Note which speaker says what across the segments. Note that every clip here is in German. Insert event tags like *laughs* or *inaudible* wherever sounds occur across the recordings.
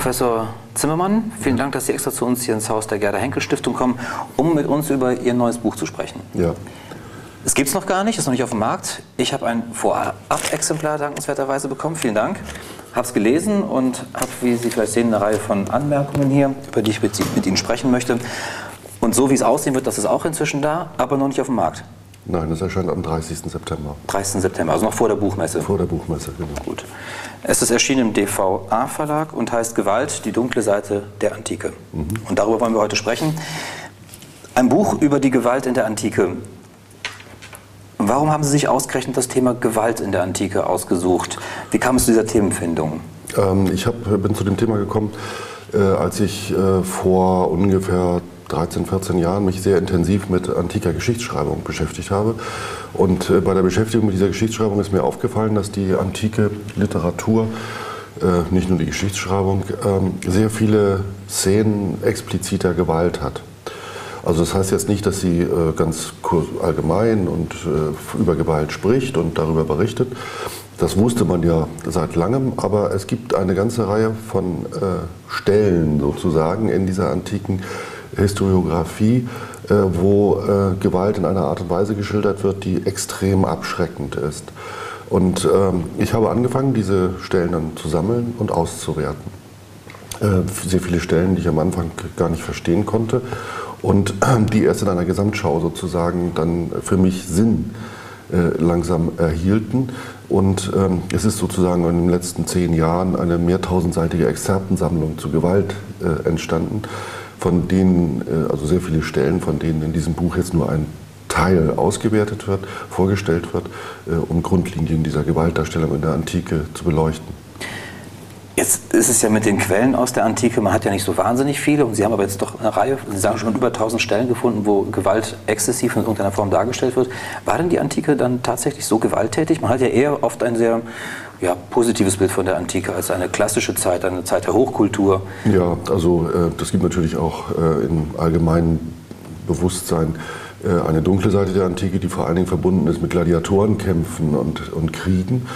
Speaker 1: Professor Zimmermann. Vielen Dank, dass Sie extra zu uns hier ins Haus der Gerda Henkel Stiftung kommen, um mit uns über Ihr neues Buch zu sprechen.
Speaker 2: Ja.
Speaker 1: Es gibt es noch gar nicht, ist noch nicht auf dem Markt. Ich habe ein Vorab-Exemplar dankenswerterweise bekommen. Vielen Dank. Habe es gelesen und habe, wie Sie vielleicht sehen, eine Reihe von Anmerkungen hier, über die ich mit, mit Ihnen sprechen möchte. Und so wie es aussehen wird, das ist auch inzwischen da, aber noch nicht auf dem Markt.
Speaker 2: Nein, das erscheint am 30. September.
Speaker 1: 30. September, also noch vor der Buchmesse.
Speaker 2: Vor der Buchmesse, genau.
Speaker 1: Gut. Es ist erschienen im DVA-Verlag und heißt Gewalt, die dunkle Seite der Antike. Mhm. Und darüber wollen wir heute sprechen. Ein Buch über die Gewalt in der Antike. Warum haben Sie sich ausgerechnet das Thema Gewalt in der Antike ausgesucht? Wie kam es zu dieser Themenfindung?
Speaker 2: Ähm, ich hab, bin zu dem Thema gekommen, äh, als ich äh, vor ungefähr 13, 14 Jahren mich sehr intensiv mit antiker Geschichtsschreibung beschäftigt habe. Und äh, bei der Beschäftigung mit dieser Geschichtsschreibung ist mir aufgefallen, dass die antike Literatur, äh, nicht nur die Geschichtsschreibung, äh, sehr viele Szenen expliziter Gewalt hat. Also das heißt jetzt nicht, dass sie äh, ganz allgemein und äh, über Gewalt spricht und darüber berichtet. Das wusste man ja seit langem, aber es gibt eine ganze Reihe von äh, Stellen sozusagen in dieser antiken Historiografie, äh, wo äh, Gewalt in einer Art und Weise geschildert wird, die extrem abschreckend ist. Und ähm, ich habe angefangen, diese Stellen dann zu sammeln und auszuwerten. Äh, sehr viele Stellen, die ich am Anfang gar nicht verstehen konnte und die erst in einer Gesamtschau sozusagen dann für mich Sinn langsam erhielten. Und ähm, es ist sozusagen in den letzten zehn Jahren eine mehrtausendseitige Exzerpensammlung zu Gewalt entstanden von denen, äh, also sehr viele Stellen, von denen in diesem Buch jetzt nur ein Teil ausgewertet wird, vorgestellt wird, äh, um Grundlinien dieser Gewaltdarstellung in der Antike zu beleuchten.
Speaker 1: Jetzt ist es ja mit den Quellen aus der Antike, man hat ja nicht so wahnsinnig viele und Sie haben aber jetzt doch eine Reihe, Sie sagen schon über 1000 Stellen gefunden, wo Gewalt exzessiv in irgendeiner Form dargestellt wird. War denn die Antike dann tatsächlich so gewalttätig? Man hat ja eher oft ein sehr ja, positives Bild von der Antike als eine klassische Zeit, eine Zeit der Hochkultur.
Speaker 2: Ja, also äh, das gibt natürlich auch äh, im allgemeinen Bewusstsein äh, eine dunkle Seite der Antike, die vor allen Dingen verbunden ist mit Gladiatorenkämpfen und, und Kriegen.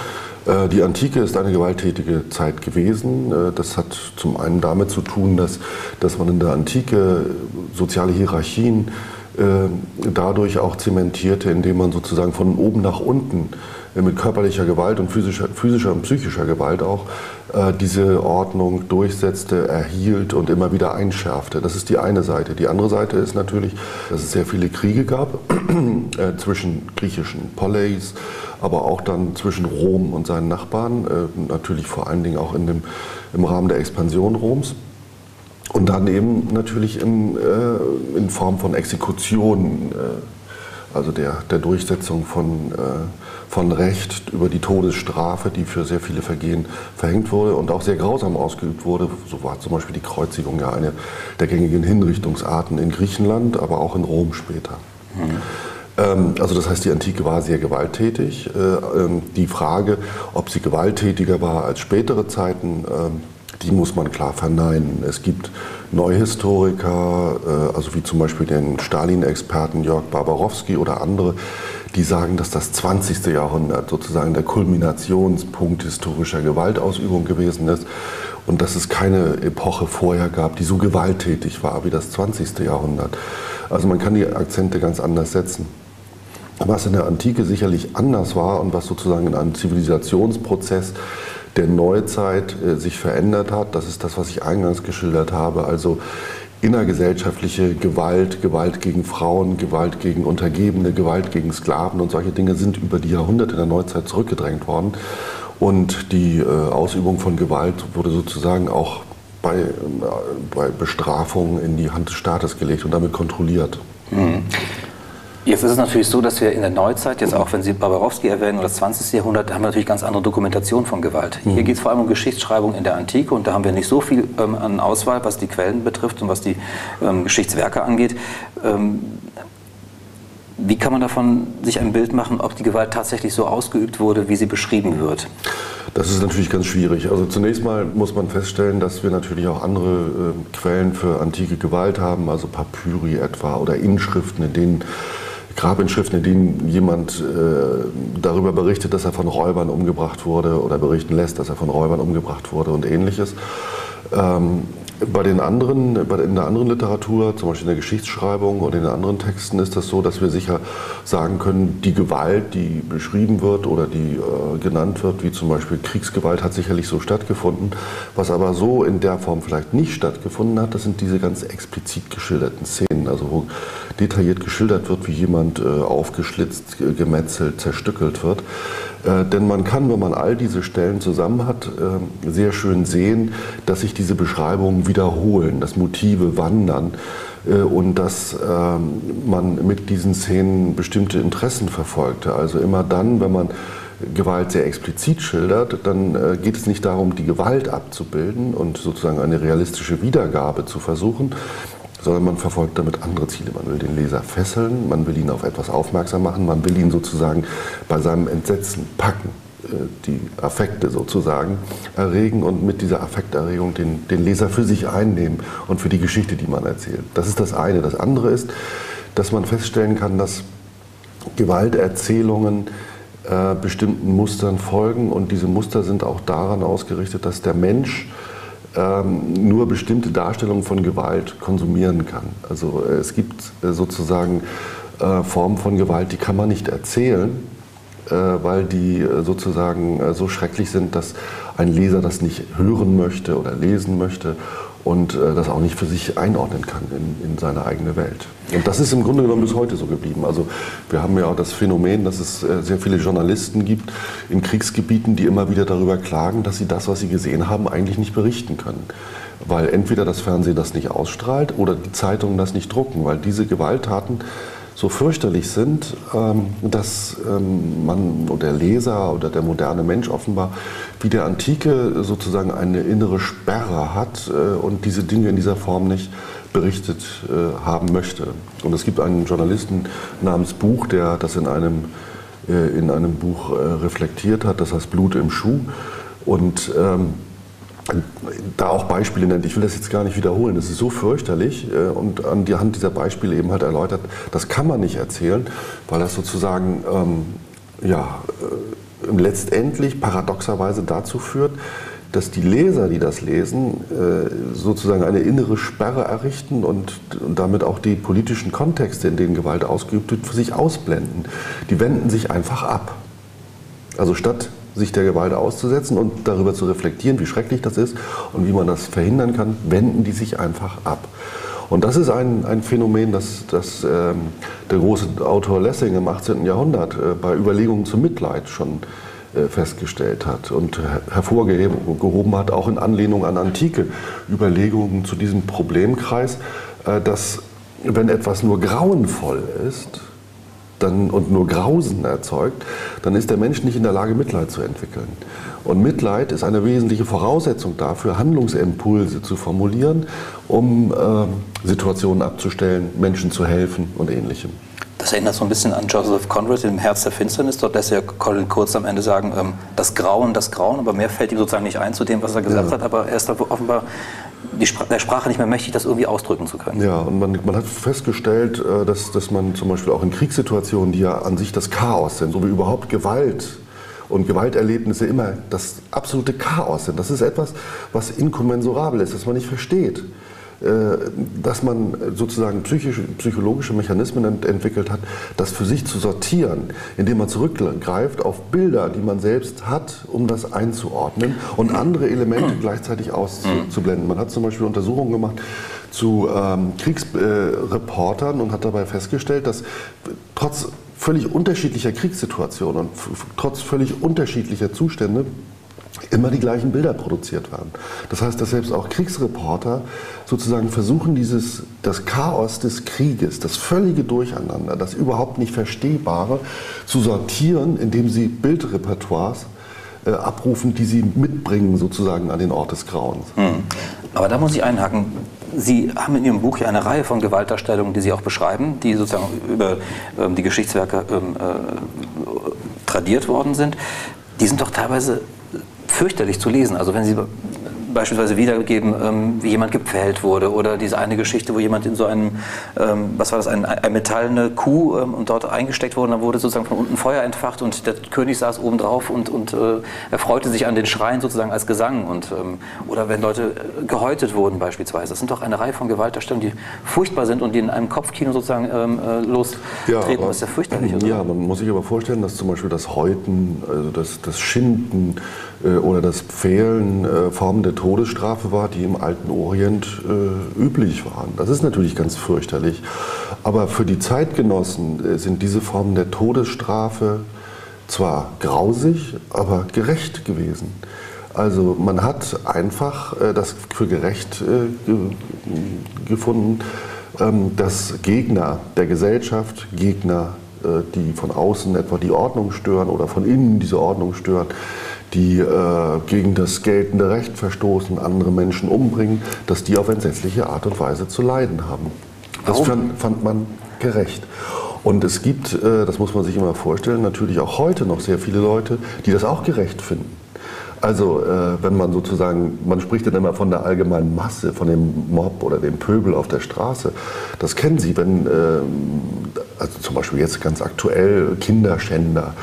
Speaker 2: Äh, die Antike ist eine gewalttätige Zeit gewesen. Äh, das hat zum einen damit zu tun, dass, dass man in der Antike soziale Hierarchien dadurch auch zementierte, indem man sozusagen von oben nach unten mit körperlicher Gewalt und physischer, physischer und psychischer Gewalt auch äh, diese Ordnung durchsetzte, erhielt und immer wieder einschärfte. Das ist die eine Seite. Die andere Seite ist natürlich, dass es sehr viele Kriege gab *clears throat* äh, zwischen griechischen Poleis, aber auch dann zwischen Rom und seinen Nachbarn, äh, natürlich vor allen Dingen auch in dem, im Rahmen der Expansion Roms. Und dann eben natürlich in, äh, in Form von Exekutionen, äh, also der, der Durchsetzung von äh, von Recht über die Todesstrafe, die für sehr viele Vergehen verhängt wurde und auch sehr grausam ausgeübt wurde. So war zum Beispiel die Kreuzigung ja eine der gängigen Hinrichtungsarten in Griechenland, aber auch in Rom später. Mhm. Also das heißt, die Antike war sehr gewalttätig. Äh, ähm, die Frage, ob sie gewalttätiger war als spätere Zeiten, ähm, die muss man klar verneinen. Es gibt Neuhistoriker, äh, also wie zum Beispiel den Stalin-Experten Jörg Barbarowski oder andere, die sagen, dass das 20. Jahrhundert sozusagen der Kulminationspunkt historischer Gewaltausübung gewesen ist und dass es keine Epoche vorher gab, die so gewalttätig war wie das 20. Jahrhundert. Also man kann die Akzente ganz anders setzen. Was in der Antike sicherlich anders war und was sozusagen in einem Zivilisationsprozess der Neuzeit äh, sich verändert hat, das ist das, was ich eingangs geschildert habe. Also innergesellschaftliche Gewalt, Gewalt gegen Frauen, Gewalt gegen Untergebene, Gewalt gegen Sklaven und solche Dinge sind über die Jahrhunderte der Neuzeit zurückgedrängt worden. Und die äh, Ausübung von Gewalt wurde sozusagen auch bei, äh, bei Bestrafung in die Hand des Staates gelegt und damit kontrolliert. Mhm.
Speaker 1: Jetzt ist es natürlich so, dass wir in der Neuzeit, jetzt auch wenn Sie Barbarowski erwähnen oder das 20. Jahrhundert, da haben wir natürlich ganz andere Dokumentation von Gewalt. Hier mhm. geht es vor allem um Geschichtsschreibung in der Antike und da haben wir nicht so viel ähm, an Auswahl, was die Quellen betrifft und was die ähm, Geschichtswerke angeht. Ähm, wie kann man davon sich ein Bild machen, ob die Gewalt tatsächlich so ausgeübt wurde, wie sie beschrieben wird?
Speaker 2: Das ist natürlich ganz schwierig. Also zunächst mal muss man feststellen, dass wir natürlich auch andere äh, Quellen für antike Gewalt haben, also Papyri etwa oder Inschriften, in denen Grabinschriften, in denen jemand äh, darüber berichtet, dass er von Räubern umgebracht wurde oder berichten lässt, dass er von Räubern umgebracht wurde und ähnliches. Ähm, bei den anderen, in der anderen Literatur, zum Beispiel in der Geschichtsschreibung und in den anderen Texten, ist das so, dass wir sicher sagen können, die Gewalt, die beschrieben wird oder die äh, genannt wird, wie zum Beispiel Kriegsgewalt, hat sicherlich so stattgefunden. Was aber so in der Form vielleicht nicht stattgefunden hat, das sind diese ganz explizit geschilderten Szenen, also wo detailliert geschildert wird, wie jemand äh, aufgeschlitzt, gemetzelt, zerstückelt wird. Äh, denn man kann, wenn man all diese Stellen zusammen hat, äh, sehr schön sehen, dass sich diese Beschreibungen wiederholen, dass Motive wandern äh, und dass man mit diesen Szenen bestimmte Interessen verfolgte. Also immer dann, wenn man Gewalt sehr explizit schildert, dann geht es nicht darum, die Gewalt abzubilden und sozusagen eine realistische Wiedergabe zu versuchen, sondern man verfolgt damit andere Ziele. Man will den Leser fesseln, man will ihn auf etwas aufmerksam machen, man will ihn sozusagen bei seinem Entsetzen packen, äh, die Affekte sozusagen erregen und mit dieser Affekterregung den, den Leser für sich einnehmen und für die Geschichte, die man erzählt. Das ist das eine. Das andere ist, dass man feststellen kann, dass Gewalterzählungen äh, bestimmten Mustern folgen und diese Muster sind auch daran ausgerichtet, dass der Mensch ähm, nur bestimmte Darstellungen von Gewalt konsumieren kann. Also äh, es gibt äh, sozusagen äh, Formen von Gewalt, die kann man nicht erzählen, äh, weil die äh, sozusagen so schrecklich sind, dass ein Leser das nicht hören möchte oder lesen möchte und äh, das auch nicht für sich einordnen kann in, in, seine eigene Welt. Und das ist im Grunde genommen bis heute so geblieben. Also wir haben ja auch das Phänomen, dass es äh, sehr viele Journalisten gibt in Kriegsgebieten, die immer wieder darüber klagen, dass sie das, was sie gesehen haben, eigentlich nicht berichten können. Weil entweder das Fernsehen das nicht ausstrahlt oder die Zeitungen das nicht drucken, weil diese Gewalttaten so fürchterlich sind, ähm, dass ähm, man oder der Leser oder der moderne Mensch offenbar wie der Antike sozusagen eine innere Sperre hat äh, und diese Dinge in dieser Form nicht berichtet äh, haben möchte. Und es gibt einen Journalisten namens Buch, der das in einem, äh, in einem Buch reflektiert hat, das heißt Blut im Schuh. Und ähm, da auch Beispiele nennt. Ich will das jetzt gar nicht wiederholen. Das ist so fürchterlich äh, und an die Hand dieser Beispiele eben halt erläutert, das kann man nicht erzählen, weil das sozusagen ähm, ja, äh, letztendlich paradoxerweise dazu führt, dass die Leser, die das lesen, äh, sozusagen eine innere Sperre errichten und, damit auch die politischen Kontexte, in denen Gewalt ausgeübt wird, für sich ausblenden. Die wenden sich einfach ab. Also statt sich der Gewalt auszusetzen und darüber zu reflektieren, wie schrecklich das ist und wie man das verhindern kann, wenden die sich einfach ab. Und das ist ein, ein Phänomen, das, das ähm, der große Autor Lessing im 18. Jahrhundert äh, bei Überlegungen zum Mitleid schon äh, festgestellt hat und hervorgehoben hat, auch in Anlehnung an antike Überlegungen zu diesem Problemkreis, äh, dass wenn etwas nur grauenvoll ist, dann, und nur Grausen erzeugt, dann ist der Mensch nicht in der Lage, Mitleid zu entwickeln. Und Mitleid ist eine wesentliche Voraussetzung dafür, Handlungsimpulse zu formulieren, um äh, Situationen abzustellen, Menschen zu helfen und ähnlichem.
Speaker 1: Das erinnert so ein bisschen an Joseph Conrad im Herz der Finsternis. Dort lässt ja Colin Kurz am Ende sagen, ähm, das Grauen, das Grauen, aber mehr fällt ihm sozusagen nicht ein zu dem, was er gesagt ja. hat. Aber er ist da offenbar Spr der Sprache nicht mehr mächtig, das irgendwie ausdrücken zu können.
Speaker 2: Ja, und man, man hat festgestellt, äh, dass, dass man zum Beispiel auch in Kriegssituationen, die ja an sich das Chaos sind, so wie überhaupt Gewalt und Gewalterlebnisse immer das absolute Chaos sind. Das ist etwas, was inkommensurabel ist, das man nicht versteht. Äh, dass man sozusagen psychische, psychologische Mechanismen ent entwickelt hat, das für sich zu sortieren, indem man zurückgreift auf Bilder, die man selbst hat, um das einzuordnen und andere Elemente gleichzeitig auszublenden. Man hat zum Beispiel Untersuchungen gemacht zu ähm, Kriegsreportern äh, und hat dabei festgestellt, dass trotz völlig unterschiedlicher Kriegssituationen und trotz völlig unterschiedlicher Zustände immer die gleichen Bilder produziert werden. Das heißt, dass selbst auch Kriegsreporter sozusagen versuchen, dieses, das Chaos des Krieges, das völlige Durcheinander, das überhaupt nicht Verstehbare zu sortieren, indem sie Bildrepertoires äh, abrufen, die sie mitbringen sozusagen an den Ort des Grauens. Hm.
Speaker 1: Aber da muss ich einhaken. Sie haben in Ihrem Buch ja eine Reihe von Gewaltdarstellungen, die Sie auch beschreiben, die sozusagen über ähm, die Geschichtswerke ähm, äh, tradiert worden sind. Die sind doch teilweise fürchterlich zu lesen. Also wenn Sie beispielsweise wiedergeben, ähm, wie jemand gepfählt wurde oder diese eine Geschichte, wo jemand in so einem, ähm, was war das, ein, ein metallene Kuh ähm, und dort eingesteckt wurde, dann wurde sozusagen von unten Feuer entfacht und der König saß oben drauf und, und äh, erfreute sich an den Schreien sozusagen als Gesang und ähm, oder wenn Leute äh, gehäutet wurden beispielsweise. Das sind doch eine Reihe von Gewaltdarstellungen, die furchtbar sind und die in einem Kopfkino sozusagen ähm, äh, lostreten.
Speaker 2: Ja, aber, das ist ja fürchterlich. Oder? Ja, man muss sich aber vorstellen, dass zum Beispiel das Häuten, also das, das Schinden, oder das Pfählen äh, Formen der Todesstrafe war, die im alten Orient äh, üblich waren. Das ist natürlich ganz fürchterlich. Aber für die Zeitgenossen sind diese Formen der Todesstrafe zwar grausig, aber gerecht gewesen. Also man hat einfach das für gerecht gefunden, ähm, dass Gegner der Gesellschaft, Gegner, die von außen etwa die Ordnung stören oder von innen diese Ordnung stören, die äh, gegen das geltende Recht verstoßen, andere Menschen umbringen, dass die auf entsetzliche Art und Weise zu leiden haben. Das fand, fand man gerecht. Und es gibt, äh, das muss man sich immer vorstellen, natürlich auch heute noch sehr viele Leute, die das auch gerecht finden. Also äh, wenn man sozusagen, man spricht dann immer von der allgemeinen Masse, von dem Mob oder dem Pöbel auf der Straße. Das kennen Sie, wenn äh, also zum Beispiel jetzt ganz aktuell Kinderschänder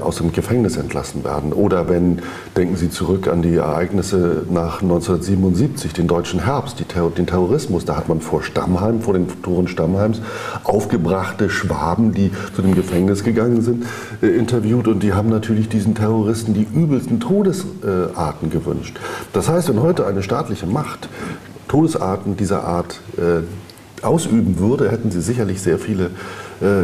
Speaker 2: aus dem Gefängnis entlassen werden. Oder wenn, denken Sie zurück an die Ereignisse nach 1977, den deutschen Herbst, Ter den Terrorismus. Da hat man vor Stammheim, vor den Toren Stammheims, aufgebrachte Schwaben, die zu dem Gefängnis gegangen sind, äh, interviewt. Und die haben natürlich diesen Terroristen die übelsten Todes äh, Arten gewünscht. Das heißt, wenn heute eine staatliche Macht Todesarten dieser Art äh, ausüben würde, hätten sie sicherlich sehr viele äh,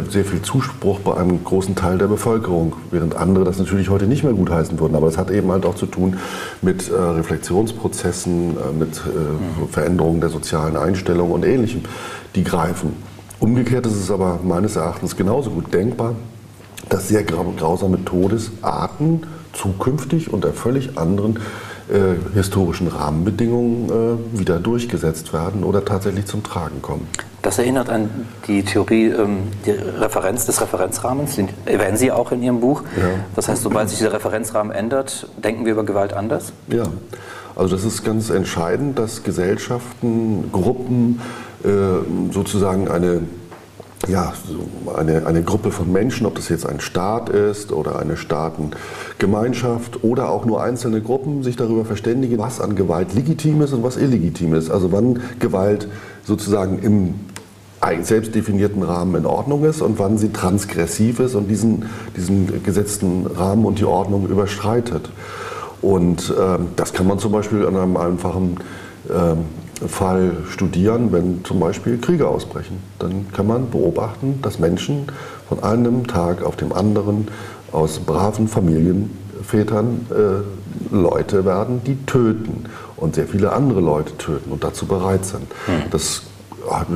Speaker 2: sehr viel Zuspruch bei einem großen Teil der Bevölkerung, während andere das natürlich heute nicht mehr gutheißen würden. Aber das hat eben halt auch zu tun mit äh, Reflexionsprozessen, äh, mit äh, Veränderungen der sozialen Einstellungen und Ähnlichem, die greifen. Umgekehrt ist es aber meines Erachtens genauso gut denkbar, dass sehr grausame Todesarten zukünftig unter völlig anderen äh, historischen Rahmenbedingungen äh, wieder durchgesetzt werden oder tatsächlich zum Tragen kommen.
Speaker 1: Das erinnert an die Theorie, ähm, die Referenz des Referenzrahmens, den erwähnen Sie auch in Ihrem Buch. Ja. Das heißt, sobald sich dieser Referenzrahmen ändert, denken wir über Gewalt anders?
Speaker 2: Ja, also das ist ganz entscheidend, dass Gesellschaften, Gruppen äh, sozusagen eine ja, so eine, eine Gruppe von Menschen, ob das jetzt ein Staat ist oder eine Staatengemeinschaft oder auch nur einzelne Gruppen, sich darüber verständigen, was an Gewalt legitim ist und was illegitim ist. Also wann Gewalt sozusagen im selbst definierten Rahmen in Ordnung ist und wann sie transgressiv ist und diesen, diesen gesetzten Rahmen und die Ordnung überschreitet. Und äh, das kann man zum Beispiel an einem einfachen äh, Fall studieren, wenn zum Beispiel Kriege ausbrechen. Dann kann man beobachten, dass Menschen von einem Tag auf dem anderen aus braven Familienvätern äh, Leute werden, die töten und sehr viele andere Leute töten und dazu bereit sind. Hm. Das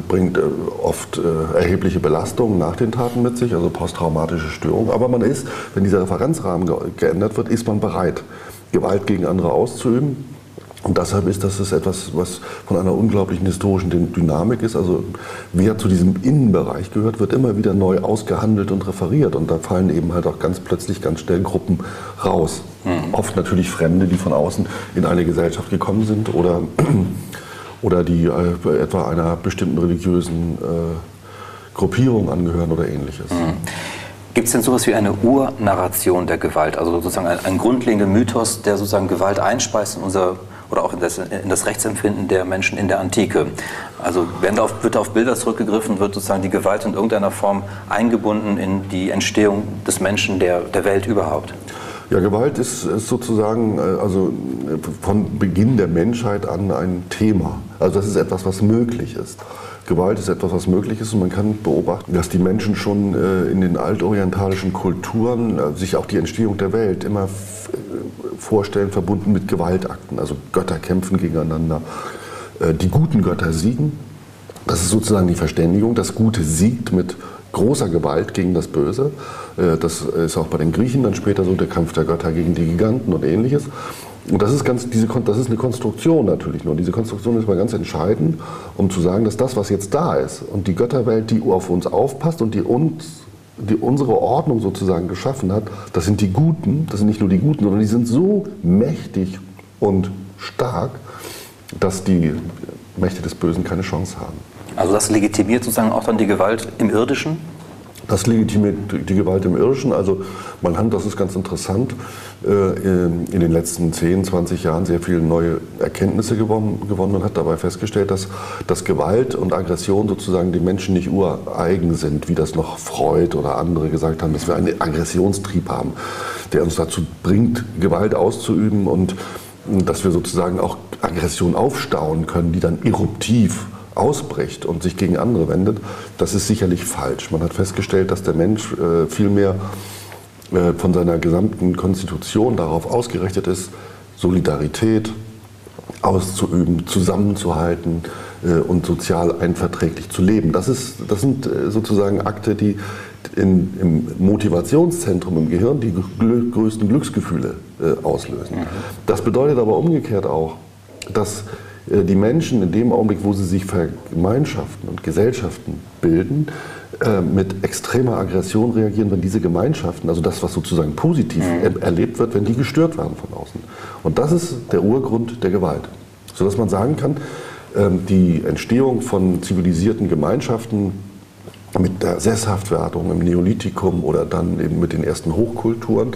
Speaker 2: bringt äh, oft äh, erhebliche Belastungen nach den Taten mit sich, also posttraumatische Störungen. Aber man ist, wenn dieser Referenzrahmen geändert wird, ist man bereit, Gewalt gegen andere auszuüben und deshalb ist das etwas, was von einer unglaublichen historischen Dynamik ist. Also wer zu diesem Innenbereich gehört, wird immer wieder neu ausgehandelt und referiert. Und da fallen eben halt auch ganz plötzlich ganz schnell Gruppen raus. Mhm. Oft natürlich Fremde, die von außen in eine Gesellschaft gekommen sind oder, *clears throat* oder die äh, etwa einer bestimmten religiösen äh, Gruppierung angehören oder ähnliches. Mhm.
Speaker 1: Gibt es denn sowas wie eine Urnarration der Gewalt, also sozusagen ein, ein grundlegender Mythos, der sozusagen Gewalt einspeist in unser oder auch in das, in das Rechtsempfinden der Menschen in der Antike. Also auf, wird auf Bilder zurückgegriffen, wird sozusagen die Gewalt in irgendeiner Form eingebunden in die Entstehung des Menschen, der, der Welt überhaupt.
Speaker 2: Ja, Gewalt ist, ist sozusagen äh, also von Beginn der Menschheit an ein Thema. Also das ist etwas, was möglich ist. Gewalt ist etwas, was möglich ist und man kann beobachten, dass die Menschen schon äh, in den altorientalischen Kulturen äh, sich auch die Entstehung der Welt immer vorstellen, verbunden mit Gewaltakten. Also Götter kämpfen gegeneinander, die guten Götter siegen. Das ist sozusagen die Verständigung. Das Gute siegt mit großer Gewalt gegen das Böse. Äh, das ist auch bei den Griechen dann später so, der Kampf der Götter gegen die Giganten und ähnliches. Und das ist, ganz, diese, das ist eine Konstruktion natürlich nur. Diese Konstruktion ist mal ganz entscheidend, um zu sagen, dass das, was jetzt da ist und die Götterwelt, die auf uns aufpasst und die uns die unsere Ordnung sozusagen geschaffen hat, das sind die Guten, das sind nicht nur die Guten, sondern die sind so mächtig und stark, dass die Mächte des Bösen keine Chance haben.
Speaker 1: Also das legitimiert sozusagen auch dann die Gewalt im Irdischen?
Speaker 2: Das legitimiert die Gewalt im Irdischen. Also man hat, das ist ganz interessant, äh, in den letzten 10, 20 Jahren sehr viele neue Erkenntnisse gewonnen, und hat dabei festgestellt, dass, dass Gewalt und Aggression sozusagen den Menschen nicht ureigen sind, wie das noch Freud oder andere gesagt haben, dass wir einen Aggressionstrieb haben, der uns dazu bringt, Gewalt auszuüben und dass wir sozusagen auch Aggression aufstauen können, die dann eruptiv ausbricht und sich gegen andere wendet, das ist sicherlich falsch. Man hat festgestellt, dass der Mensch äh, vielmehr äh, von seiner gesamten Konstitution darauf ausgerichtet ist, Solidarität auszuüben, zusammenzuhalten äh, und sozial einverträglich zu leben. Das, ist, das sind äh, sozusagen Akte, die in, im Motivationszentrum im Gehirn die größten Glücksgefühle äh, auslösen. Mhm. Das bedeutet aber umgekehrt auch, dass die Menschen in dem Augenblick, wo sie sich Gemeinschaften und Gesellschaften bilden, äh, mit extremer Aggression reagieren, wenn diese Gemeinschaften, also das, was sozusagen positiv mhm. erlebt wird, wenn die gestört werden von außen. Und das ist der Urgrund der Gewalt. Sodass man sagen kann, ähm, die Entstehung von zivilisierten Gemeinschaften mit der Sesshaftwerdung im Neolithikum oder dann eben mit den ersten Hochkulturen,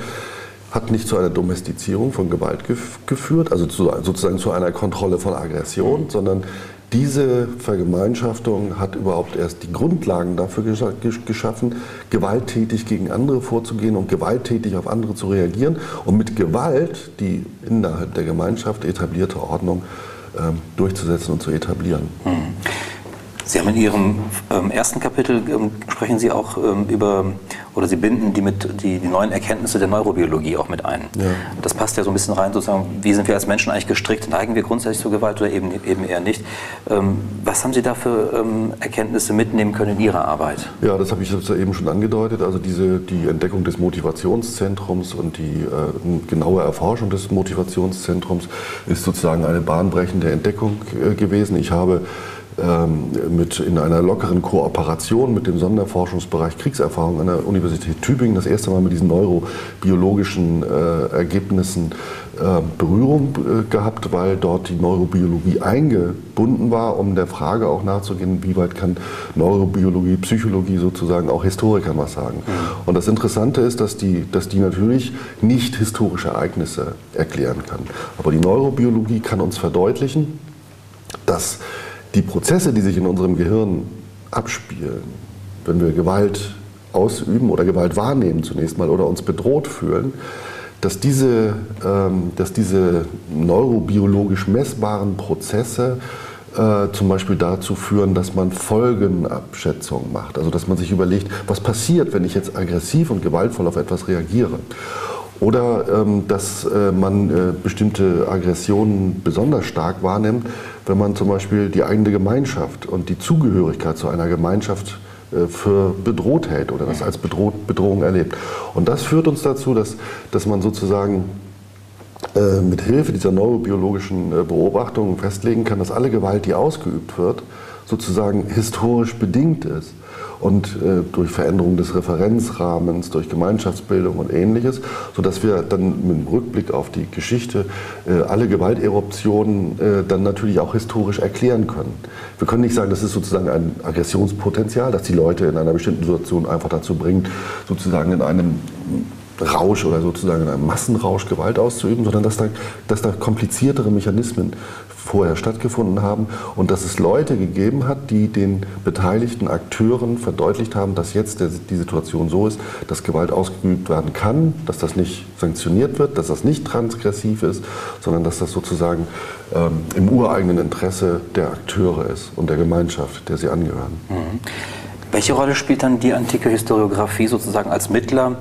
Speaker 2: hat nicht zu einer Domestizierung von Gewalt geführt, also zu, sozusagen zu einer Kontrolle von Aggression, mhm. sondern diese Vergemeinschaftung hat überhaupt erst die Grundlagen dafür geschaffen, gewalttätig gegen andere vorzugehen und gewalttätig auf andere zu reagieren und mit Gewalt die innerhalb der Gemeinschaft etablierte Ordnung ähm, durchzusetzen und zu etablieren. Mhm.
Speaker 1: Sie haben in Ihrem ähm, ersten Kapitel ähm, sprechen Sie auch ähm, über oder Sie binden die mit die, die, neuen Erkenntnisse der Neurobiologie auch mit ein. Ja. Das passt ja so ein bisschen rein, sozusagen, wie sind wir als Menschen eigentlich gestrickt? Neigen wir grundsätzlich zur Gewalt oder eben, eben eher nicht? Ähm, was haben Sie da für ähm, Erkenntnisse mitnehmen können in Ihrer Arbeit?
Speaker 2: Ja, das habe ich eben schon angedeutet. Also diese, die Entdeckung des Motivationszentrums und die äh, genaue Erforschung des Motivationszentrums ist sozusagen eine bahnbrechende Entdeckung äh, gewesen. Ich habe mit, in einer lockeren Kooperation mit dem Sonderforschungsbereich Kriegserfahrung an der Universität Tübingen das erste Mal mit diesen neurobiologischen äh, Ergebnissen äh, Berührung äh, gehabt, weil dort die Neurobiologie eingebunden war, um der Frage auch nachzugehen, wie weit kann Neurobiologie, Psychologie sozusagen auch Historikern was sagen. Mhm. Und das Interessante ist, dass die, dass die natürlich nicht historische Ereignisse erklären kann. Aber die Neurobiologie kann uns verdeutlichen, dass die Prozesse, die sich in unserem Gehirn abspielen, wenn wir Gewalt ausüben oder Gewalt wahrnehmen zunächst mal oder uns bedroht fühlen, dass diese, ähm, dass diese neurobiologisch messbaren Prozesse äh, zum Beispiel dazu führen, dass man Folgenabschätzungen macht. Also dass man sich überlegt, was passiert, wenn ich jetzt aggressiv und gewaltvoll auf etwas reagiere. Oder ähm, dass äh, man äh, bestimmte Aggressionen besonders stark wahrnimmt, wenn man zum Beispiel die eigene Gemeinschaft und die Zugehörigkeit zu einer Gemeinschaft äh, für bedroht hält oder das als Bedroht, Bedrohung erlebt. Und das führt uns dazu, dass, dass man sozusagen äh, mit Hilfe dieser neurobiologischen äh, Beobachtungen festlegen kann, dass alle Gewalt, die ausgeübt wird, sozusagen historisch bedingt ist und äh, durch Veränderung des Referenzrahmens, durch Gemeinschaftsbildung und ähnliches, sodass wir dann mit dem Rückblick auf die Geschichte äh, alle Gewalteruptionen äh, dann natürlich auch historisch erklären können. Wir können nicht sagen, das ist sozusagen ein Aggressionspotenzial, das die Leute in einer bestimmten Situation einfach dazu bringt, sozusagen in einem Rausch oder sozusagen in einem Massenrausch Gewalt auszuüben, sondern dass da, dass da kompliziertere Mechanismen vorher stattgefunden haben und dass es Leute gegeben hat, die den beteiligten Akteuren verdeutlicht haben, dass jetzt der, die Situation so ist, dass Gewalt ausgeübt werden kann, dass das nicht sanktioniert wird, dass das nicht transgressiv ist, sondern dass das sozusagen ähm, im ureigenen Interesse der Akteure ist und der Gemeinschaft, der sie angehören. Mhm.
Speaker 1: Welche Rolle spielt dann die antike Historiographie sozusagen als Mittler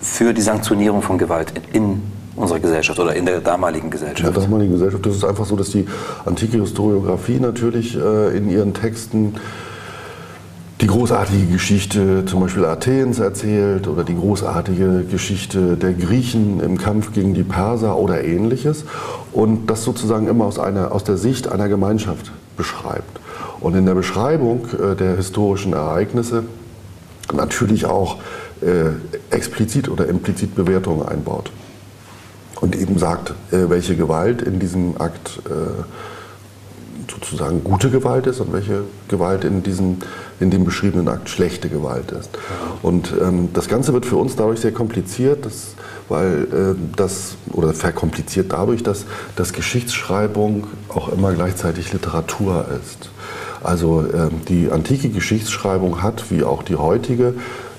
Speaker 1: für die Sanktionierung von Gewalt in unserer Gesellschaft oder in der damaligen Gesellschaft? In
Speaker 2: der damaligen Gesellschaft. Das ist einfach so, dass die antike Historiographie natürlich äh, in ihren Texten die großartige Geschichte zum Beispiel Athens erzählt oder die großartige Geschichte der Griechen im Kampf gegen die Perser oder ähnliches und das sozusagen immer aus, einer, aus der Sicht einer Gemeinschaft beschreibt. Und in der Beschreibung äh, der historischen Ereignisse natürlich auch äh, explizit oder implizit Bewertungen einbaut und eben sagt, äh, welche Gewalt in diesem Akt äh, sozusagen gute Gewalt ist und welche Gewalt in, diesem, in dem beschriebenen Akt schlechte Gewalt ist. Und ähm, das Ganze wird für uns dadurch sehr kompliziert, dass, weil äh, das, oder verkompliziert dadurch, dass, dass Geschichtsschreibung auch immer gleichzeitig Literatur ist. Also äh, die antike Geschichtsschreibung hat, wie auch die heutige,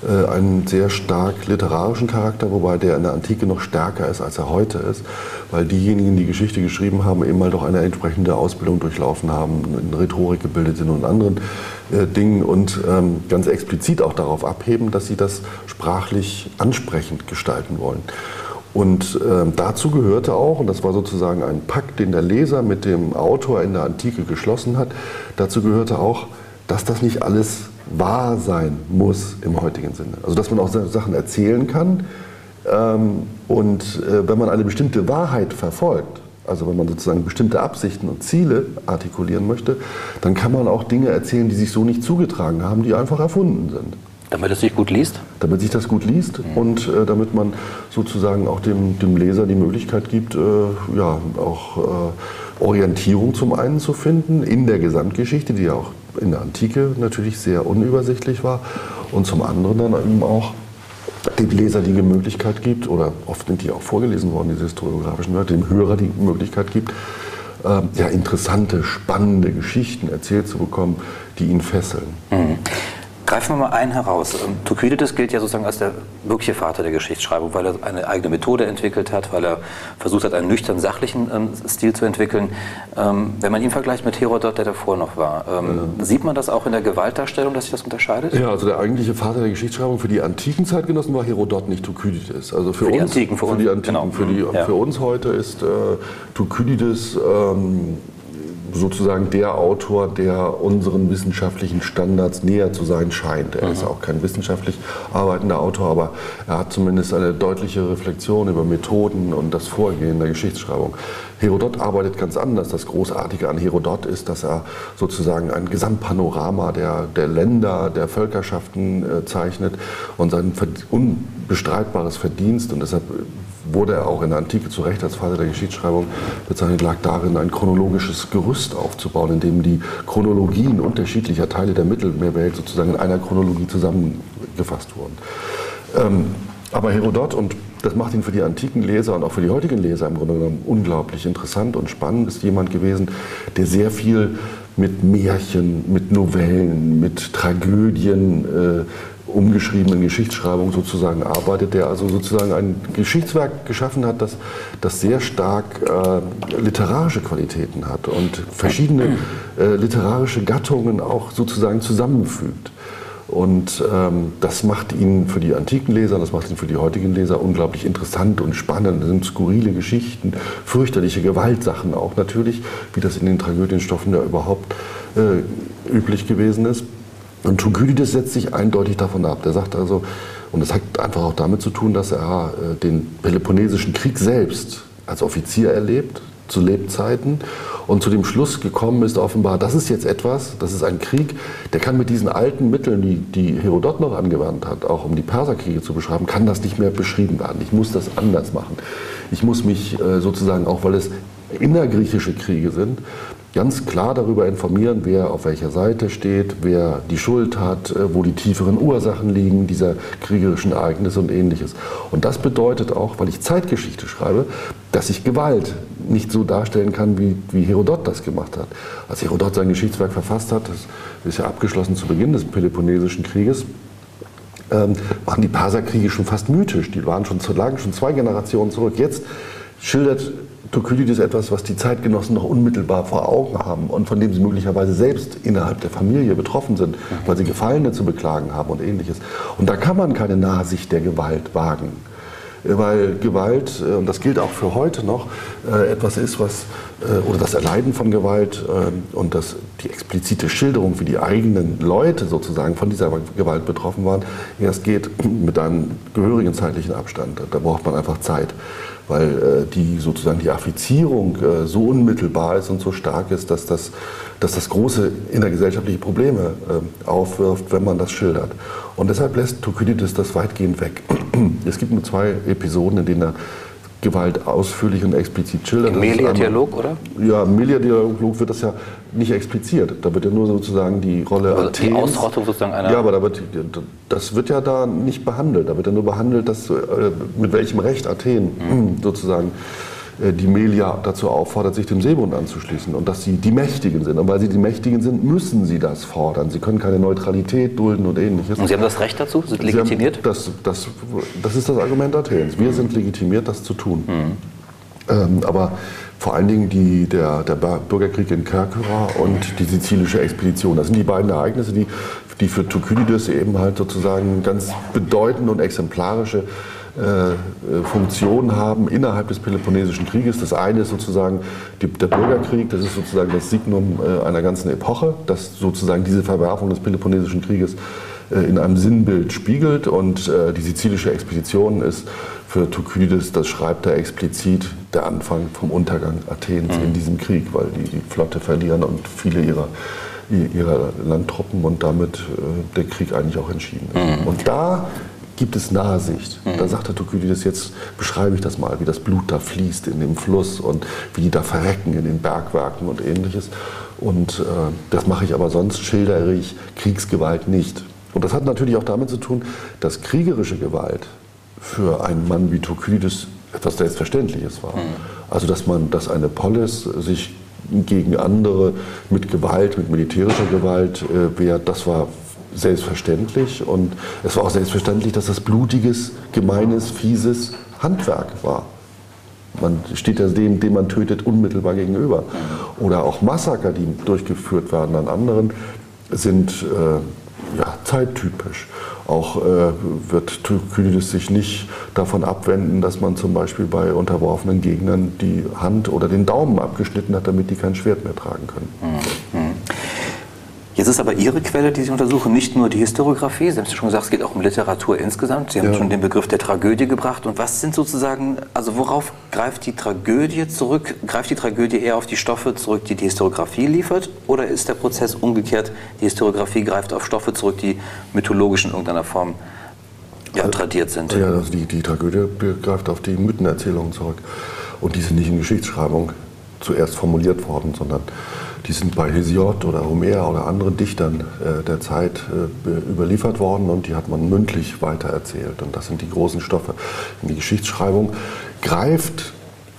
Speaker 2: äh, einen sehr stark literarischen Charakter, wobei der in der Antike noch stärker ist, als er heute ist, weil diejenigen, die Geschichte geschrieben haben, eben mal doch eine entsprechende Ausbildung durchlaufen haben, in Rhetorik gebildet sind und anderen äh, Dingen und ähm, ganz explizit auch darauf abheben, dass sie das sprachlich ansprechend gestalten wollen. Und äh, dazu gehörte auch, und das war sozusagen ein Pakt, den der Leser mit dem Autor in der Antike geschlossen hat, dazu gehörte auch, dass das nicht alles wahr sein muss im heutigen Sinne. Also dass man auch Sachen erzählen kann ähm, und äh, wenn man eine bestimmte Wahrheit verfolgt, also wenn man sozusagen bestimmte Absichten und Ziele artikulieren möchte, dann kann man auch Dinge erzählen, die sich so nicht zugetragen haben, die einfach erfunden sind.
Speaker 1: Damit es sich gut liest?
Speaker 2: Damit sich das gut liest mhm. und äh, damit man sozusagen auch dem, dem Leser die Möglichkeit gibt, äh, ja, auch äh, Orientierung zum einen zu finden in der Gesamtgeschichte, die ja auch in der Antike natürlich sehr unübersichtlich war und zum anderen dann eben auch dem Leser die Möglichkeit gibt, oder oft sind die auch vorgelesen worden, diese historiografischen Wörter, dem Hörer die Möglichkeit gibt, äh, ja, interessante, spannende Geschichten erzählt zu bekommen, die ihn fesseln. Mhm.
Speaker 1: Greifen wir mal einen heraus. Ähm, Thukydides gilt ja sozusagen als der wirkliche Vater der Geschichtsschreibung, weil er eine eigene Methode entwickelt hat, weil er versucht hat, einen nüchtern sachlichen ähm, Stil zu entwickeln. Ähm, wenn man ihn vergleicht mit Herodot, der davor noch war, ähm, ja. sieht man das auch in der Gewaltdarstellung, dass sich das unterscheidet?
Speaker 2: Ja, also der eigentliche Vater der Geschichtsschreibung für die antiken Zeitgenossen war Herodot, nicht Thukydides. Also für,
Speaker 1: für
Speaker 2: uns, die
Speaker 1: Antiken,
Speaker 2: für, für die Antiken, genau. für, die, ja. für uns heute ist äh, Thukydides ähm, sozusagen der Autor, der unseren wissenschaftlichen Standards näher zu sein scheint. Er mhm. ist auch kein wissenschaftlich arbeitender Autor, aber er hat zumindest eine deutliche Reflexion über Methoden und das Vorgehen der Geschichtsschreibung. Herodot arbeitet ganz anders. Das Großartige an Herodot ist, dass er sozusagen ein Gesamtpanorama der, der Länder, der Völkerschaften äh, zeichnet und sein unbestreitbares Verdienst und deshalb wurde er auch in der Antike zu Recht als Vater der Geschichtsschreibung bezeichnet, lag darin, ein chronologisches Gerüst aufzubauen, in dem die Chronologien unterschiedlicher Teile der Mittelmeerwelt sozusagen in einer Chronologie zusammengefasst wurden. Ähm, aber Herodot, und das macht ihn für die antiken Leser und auch für die heutigen Leser im Grunde genommen unglaublich interessant und spannend, ist jemand gewesen, der sehr viel mit Märchen, mit Novellen, mit Tragödien, äh, umgeschriebenen Geschichtsschreibung sozusagen arbeitet, der also sozusagen ein Geschichtswerk geschaffen hat, das, das sehr stark äh, literarische Qualitäten hat und verschiedene äh, literarische Gattungen auch sozusagen zusammenfügt. Und ähm, das macht ihn für die antiken Leser, das macht ihn für die heutigen Leser unglaublich interessant und spannend. Das sind skurrile Geschichten, fürchterliche Gewaltsachen auch natürlich, wie das in den Tragödienstoffen ja überhaupt äh, üblich gewesen ist. Und Thukydides setzt sich eindeutig davon ab. Der sagt also, und das hat einfach auch damit zu tun, dass er äh, den Peloponnesischen Krieg selbst als Offizier erlebt, zu Lebzeiten, und zu dem Schluss gekommen ist offenbar, das ist jetzt etwas, das ist ein Krieg, der kann mit diesen alten Mitteln, die, die Herodot noch angewandt hat, auch um die Perserkriege zu beschreiben, kann das nicht mehr beschrieben werden. Ich muss das anders machen. Ich muss mich äh, sozusagen, auch weil es innergriechische Kriege sind, ganz klar darüber informieren, wer auf welcher Seite steht, wer die Schuld hat, äh, wo die tieferen Ursachen liegen dieser kriegerischen Ereignisse und ähnliches. Und das bedeutet auch, weil ich Zeitgeschichte schreibe, dass ich Gewalt nicht so darstellen kann, wie, wie Herodot das gemacht hat. Als Herodot sein Geschichtswerk verfasst hat, das ist ja abgeschlossen zu Beginn des Peloponnesischen Krieges, ähm, waren die Perserkriege schon fast mythisch. Die waren schon, lagen schon zwei Generationen zurück. Jetzt schildert Thukydides etwas, was die Zeitgenossen noch unmittelbar vor Augen haben und von dem sie möglicherweise selbst innerhalb der Familie betroffen sind, weil sie Gefallene zu beklagen haben und ähnliches. Und da kann man keine Nahsicht der Gewalt wagen weil Gewalt, äh, und das gilt auch für heute noch, äh, etwas ist, was, äh, oder das Erleiden von Gewalt und das, die explizite Schilderung, wie die eigenen Leute sozusagen von dieser Gewalt betroffen waren, erst geht mit einem gehörigen zeitlichen Abstand. Da braucht man einfach Zeit weil die sozusagen die Affizierung so unmittelbar ist und so stark ist, dass das, dass das große innergesellschaftliche Probleme aufwirft, wenn man das schildert. Und deshalb lässt Thukydides das weitgehend weg. *clears throat* Es gibt nur zwei Episoden, in denen er Gewalt ausführlich und explizit schildert.
Speaker 1: Im Melia-Dialog, oder?
Speaker 2: Ja, im Melia-Dialog wird das ja nicht expliziert. Da wird ja nur sozusagen die Rolle
Speaker 1: also Die Ausrottung sozusagen einer...
Speaker 2: Ja, aber da wird, das wird ja da nicht behandelt. Da wird ja nur behandelt, dass, äh, mit welchem Recht Athen mhm. sozusagen die Melia dazu auffordert, sich dem Seebund anzuschließen und dass sie die Mächtigen sind. Und weil sie die Mächtigen sind, müssen sie das fordern. Sie können keine Neutralität dulden und ähnliches.
Speaker 1: Und Sie haben das Recht dazu? Sind legitimiert?
Speaker 2: Das, das, das ist das Argument Athens. Wir sind legitimiert, das zu tun. Mhm. Ähm, aber vor allen Dingen die, der, der Bürgerkrieg in Kerkyra und die sizilische Expedition. Das sind die beiden Ereignisse, die, die für Thukydides eben halt sozusagen ganz bedeutende und exemplarische äh, Funktionen haben innerhalb des Peloponnesischen Krieges. Das eine ist sozusagen die, der Bürgerkrieg, das ist sozusagen das Signum äh, einer ganzen Epoche, das sozusagen diese Verwerfung des Peloponnesischen Krieges äh, in einem Sinnbild spiegelt. Und die sizilische Expedition ist für Thukydides, das schreibt er explizit, der Anfang vom Untergang Athens mhm. in diesem Krieg, weil die die Flotte verlieren und viele ihrer ihrer Landtruppen und damit äh, der Krieg eigentlich auch entschieden ist. Mhm. Und da gibt es Nahsicht. Mhm. Da sagt der Thukydides, jetzt beschreibe ich das mal, wie das Blut da fließt in dem Fluss und wie die da verrecken in den Bergwerken und ähnliches. Und äh, das mache ich aber sonst, schildere ich Kriegsgewalt nicht. Und das hat natürlich auch damit zu tun, dass kriegerische Gewalt für einen Mann wie Thukydides etwas Selbstverständliches war. Mhm. Also dass man, dass eine Polis sich gegen andere mit Gewalt, mit militärischer Gewalt äh, wehrt, das war selbstverständlich. Und es war auch selbstverständlich, dass das blutiges, gemeines, fieses Handwerk war. Man steht ja dem, den man tötet, unmittelbar gegenüber. Oder auch Massaker, die durchgeführt werden an anderen, sind äh, ja, zeittypisch. Auch äh, wird Thukydides sich nicht davon abwenden, dass man zum Beispiel bei unterworfenen Gegnern die Hand oder den Daumen abgeschnitten hat, damit die kein Schwert mehr tragen können. Mhm.
Speaker 1: Jetzt ist aber Ihre Quelle, die Sie untersuchen, nicht nur die Historiografie. Sie haben schon gesagt, es geht auch um Literatur insgesamt. Sie haben ja. schon den Begriff der Tragödie gebracht. Und was sind sozusagen, also worauf greift die Tragödie zurück? Greift die Tragödie eher auf die Stoffe zurück, die die Historiografie liefert? Oder ist der Prozess umgekehrt, die Historiografie greift auf Stoffe zurück, die mythologisch in irgendeiner Form ja, tradiert sind?
Speaker 2: Ja, also die, die Tragödie greift auf die Mythenerzählungen zurück. Und die sind nicht in Geschichtsschreibung zuerst formuliert worden, sondern die sind bei Hesiod oder Homer oder anderen Dichtern äh, der Zeit äh, überliefert worden und die hat man mündlich weitererzählt. Und das sind die großen Stoffe. Die Geschichtsschreibung greift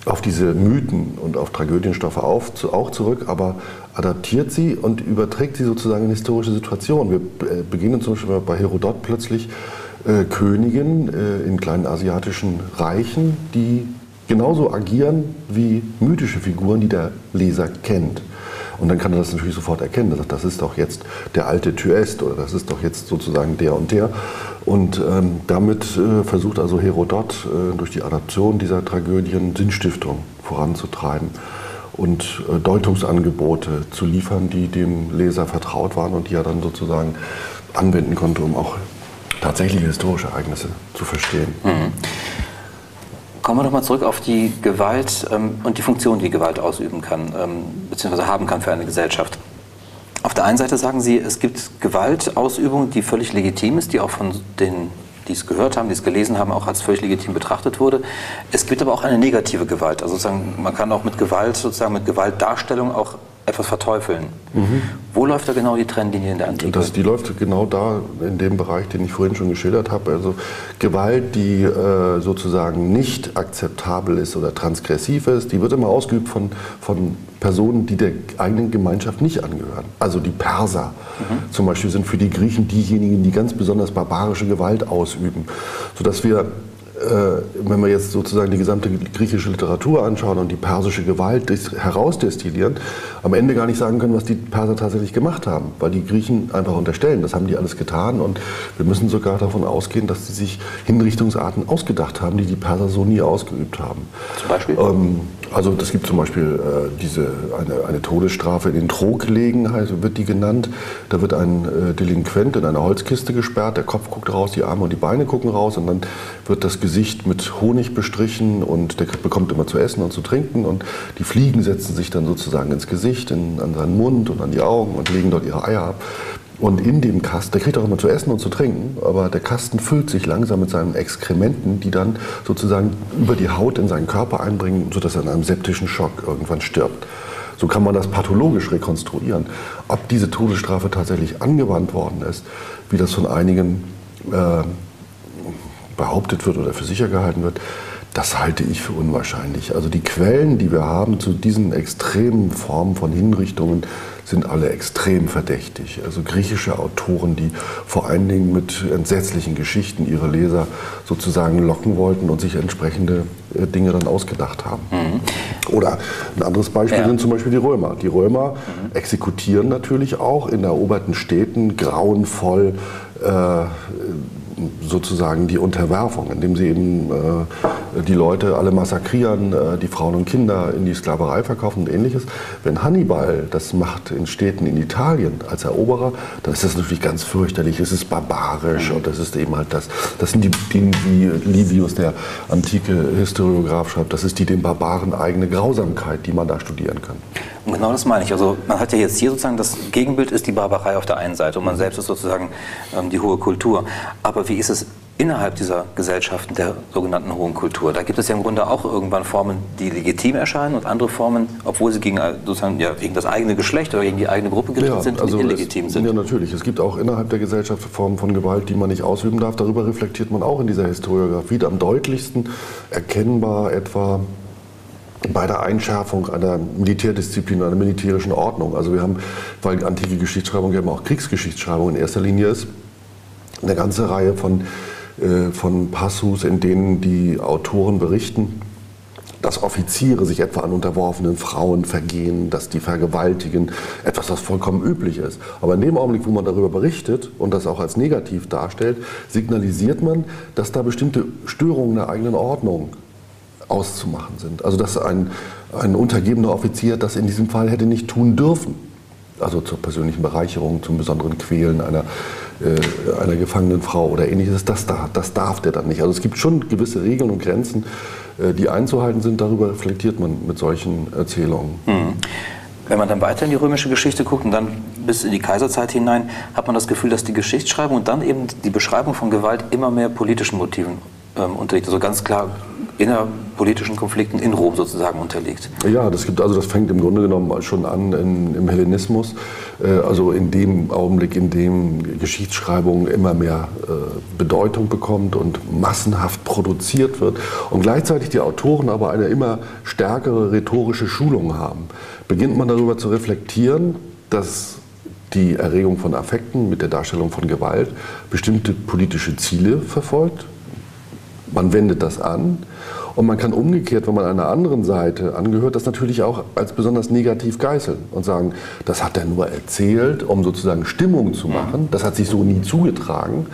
Speaker 2: auf diese Mythen und auf Tragödienstoffe auf, zu, auch zurück, aber adaptiert sie und überträgt sie sozusagen in historische Situationen. Wir äh, beginnen zum Beispiel bei Herodot plötzlich äh, Königen äh, in kleinen asiatischen Reichen, die genauso agieren wie mythische Figuren, die der Leser kennt. Und dann kann er das natürlich sofort erkennen. Er sagt, das ist doch jetzt der alte Thyest oder das ist doch jetzt sozusagen der und der. Und ähm, damit äh, versucht also Herodot äh, durch die Adaption dieser Tragödien Sinnstiftung voranzutreiben und äh, Deutungsangebote zu liefern, die dem Leser vertraut waren und die er dann sozusagen anwenden konnte, um auch tatsächliche historische Ereignisse zu verstehen. Mhm.
Speaker 1: Kommen wir nochmal zurück auf die Gewalt ähm, und die Funktion, die Gewalt ausüben kann, ähm, beziehungsweise haben kann für eine Gesellschaft. Auf der einen Seite sagen Sie, es gibt Gewaltausübung, die völlig legitim ist, die auch von den, die es gehört haben, die es gelesen haben, auch als völlig legitim betrachtet wurde. Es gibt aber auch eine negative Gewalt. Also sozusagen, man kann auch mit Gewalt, sozusagen mit Gewaltdarstellung auch etwas verteufeln. Mhm. Wo läuft da genau die Trennlinie in der Antike?
Speaker 2: Das, die läuft genau da in dem Bereich, den ich vorhin schon geschildert habe. Also Gewalt, die äh, sozusagen nicht akzeptabel ist oder transgressiv ist, die wird immer ausgeübt von, von Personen, die der eigenen Gemeinschaft nicht angehören. Also die Perser mhm. zum Beispiel sind für die Griechen diejenigen, die ganz besonders barbarische Gewalt ausüben, sodass wir wenn wir jetzt sozusagen die gesamte griechische Literatur anschauen und die persische Gewalt herausdestillieren, am Ende gar nicht sagen können, was die Perser tatsächlich gemacht haben, weil die Griechen einfach unterstellen, das haben die alles getan und wir müssen sogar davon ausgehen, dass sie sich Hinrichtungsarten ausgedacht haben, die die Perser so nie ausgeübt haben.
Speaker 1: Zum Beispiel? Ähm,
Speaker 2: also das gibt zum Beispiel äh, diese, eine, eine, Todesstrafe in den Trog legen, heißt, wird die genannt. Da wird ein äh, Delinquent in eine Holzkiste gesperrt, der Kopf guckt raus, die Arme und die Beine gucken raus und dann wird das Gesicht mit Honig bestrichen und der bekommt immer zu essen und zu trinken und die Fliegen setzen sich dann sozusagen ins Gesicht, in, an seinen Mund und an die Augen und legen dort ihre Eier ab. Und in dem Kasten, der kriegt auch immer zu essen und zu trinken, aber der Kasten füllt sich langsam mit seinen Exkrementen, die dann sozusagen über die Haut in seinen Körper einbringen, sodass er in einem septischen Schock irgendwann stirbt. So kann man das pathologisch rekonstruieren. Ob diese Todesstrafe tatsächlich angewandt worden ist, wie das von einigen äh, behauptet wird oder für sicher gehalten wird, das halte ich für unwahrscheinlich. Also die Quellen, die wir haben zu diesen extremen Formen von Hinrichtungen, sind alle extrem verdächtig. Also griechische Autoren, die vor allen Dingen mit entsetzlichen Geschichten ihre Leser sozusagen locken wollten und sich entsprechende äh, Dinge dann ausgedacht haben. Mhm. Oder ein anderes Beispiel ja. sind zum Beispiel die Römer. Die Römer mhm. exekutieren natürlich auch in eroberten Städten grauenvoll äh, sozusagen die Unterwerfung, indem sie eben äh, die Leute alle massakrieren, äh, die Frauen und Kinder in die Sklaverei verkaufen und ähnliches. Wenn Hannibal das macht in Städten in Italien als Eroberer, dann ist das natürlich ganz fürchterlich, es ist barbarisch und das ist eben halt das, das sind die Dinge, wie Livius, der antike Historiograf, schreibt, das ist die den Barbaren eigene Grausamkeit, die man da studieren kann.
Speaker 1: Genau das meine ich. Also man hat ja jetzt hier sozusagen das Gegenbild ist die Barbarei auf der einen Seite und man selbst ist sozusagen ähm, die hohe Kultur. Aber wie ist es innerhalb dieser Gesellschaften der sogenannten hohen Kultur? Da gibt es ja im Grunde auch irgendwann Formen, die legitim erscheinen und andere Formen, obwohl sie gegen, äh, sozusagen, ja, gegen das eigene Geschlecht oder gegen die eigene Gruppe gerichtet ja, sind, also illegitim
Speaker 2: es,
Speaker 1: sind.
Speaker 2: Ja, natürlich. Es gibt auch innerhalb der Gesellschaft Formen von Gewalt, die man nicht ausüben darf. Darüber reflektiert man auch in dieser Historiografie. Am deutlichsten erkennbar etwa bei der Einschärfung einer Militärdisziplin, einer militärischen Ordnung. Also wir haben, weil antike Geschichtsschreibung ja immer auch Kriegsgeschichtsschreibung in erster Linie ist, eine ganze Reihe von, äh, von Passus, in denen die Autoren berichten, dass Offiziere sich etwa an unterworfenen Frauen vergehen, dass die vergewaltigen, etwas, was vollkommen üblich ist. Aber in dem Augenblick, wo man darüber berichtet und das auch als negativ darstellt, signalisiert man, dass da bestimmte Störungen der eigenen Ordnung auszumachen sind. Also dass ein, ein untergebener Offizier das in diesem Fall hätte nicht tun dürfen. Also zur persönlichen Bereicherung, zum besonderen Quälen einer, äh, einer gefangenen Frau oder ähnliches, das, das darf der dann nicht. Also es gibt schon gewisse Regeln und Grenzen, äh, die einzuhalten sind. Darüber reflektiert man mit solchen Erzählungen. Mhm.
Speaker 1: Wenn man dann weiter in die römische Geschichte guckt und dann bis in die Kaiserzeit hinein, hat man das Gefühl, dass die Geschichtsschreibung und dann eben die Beschreibung von Gewalt immer mehr politischen Motiven ähm, unterliegt. Also ganz klar innerpolitischen Konflikten in Rom sozusagen unterliegt.
Speaker 2: Ja, das gibt also das fängt im Grunde genommen schon an in, im Hellenismus, äh, also in dem Augenblick, in dem Geschichtsschreibung immer mehr äh, Bedeutung bekommt und massenhaft produziert wird und gleichzeitig die Autoren aber eine immer stärkere rhetorische Schulung haben, beginnt man darüber zu reflektieren, dass die Erregung von Affekten mit der Darstellung von Gewalt bestimmte politische Ziele verfolgt, man wendet das an und man kann umgekehrt, wenn man einer anderen Seite angehört, das natürlich auch als besonders negativ geißeln und sagen, das hat er nur erzählt, um sozusagen Stimmung zu machen, das hat sich so nie zugetragen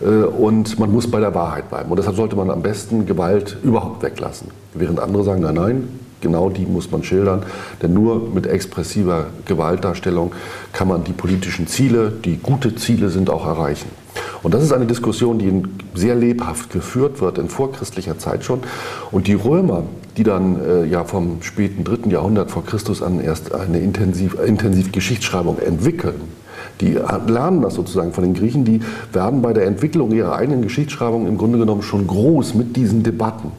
Speaker 2: äh, und man muss bei der Wahrheit bleiben. Und deshalb sollte man am besten Gewalt überhaupt weglassen. Während andere sagen, nein, nein, genau die muss man schildern, denn nur mit expressiver Gewaltdarstellung kann man die politischen Ziele, die gute Ziele sind, auch erreichen. Und das ist eine Diskussion, die sehr lebhaft geführt wird in vorchristlicher Zeit schon. Und die Römer, die dann äh, ja vom späten dritten Jahrhundert vor Christus an erst eine intensiv, intensiv Geschichtsschreibung entwickeln, die lernen das sozusagen von den Griechen, die werden bei der Entwicklung ihrer eigenen Geschichtsschreibung im Grunde genommen schon groß mit diesen Debatten.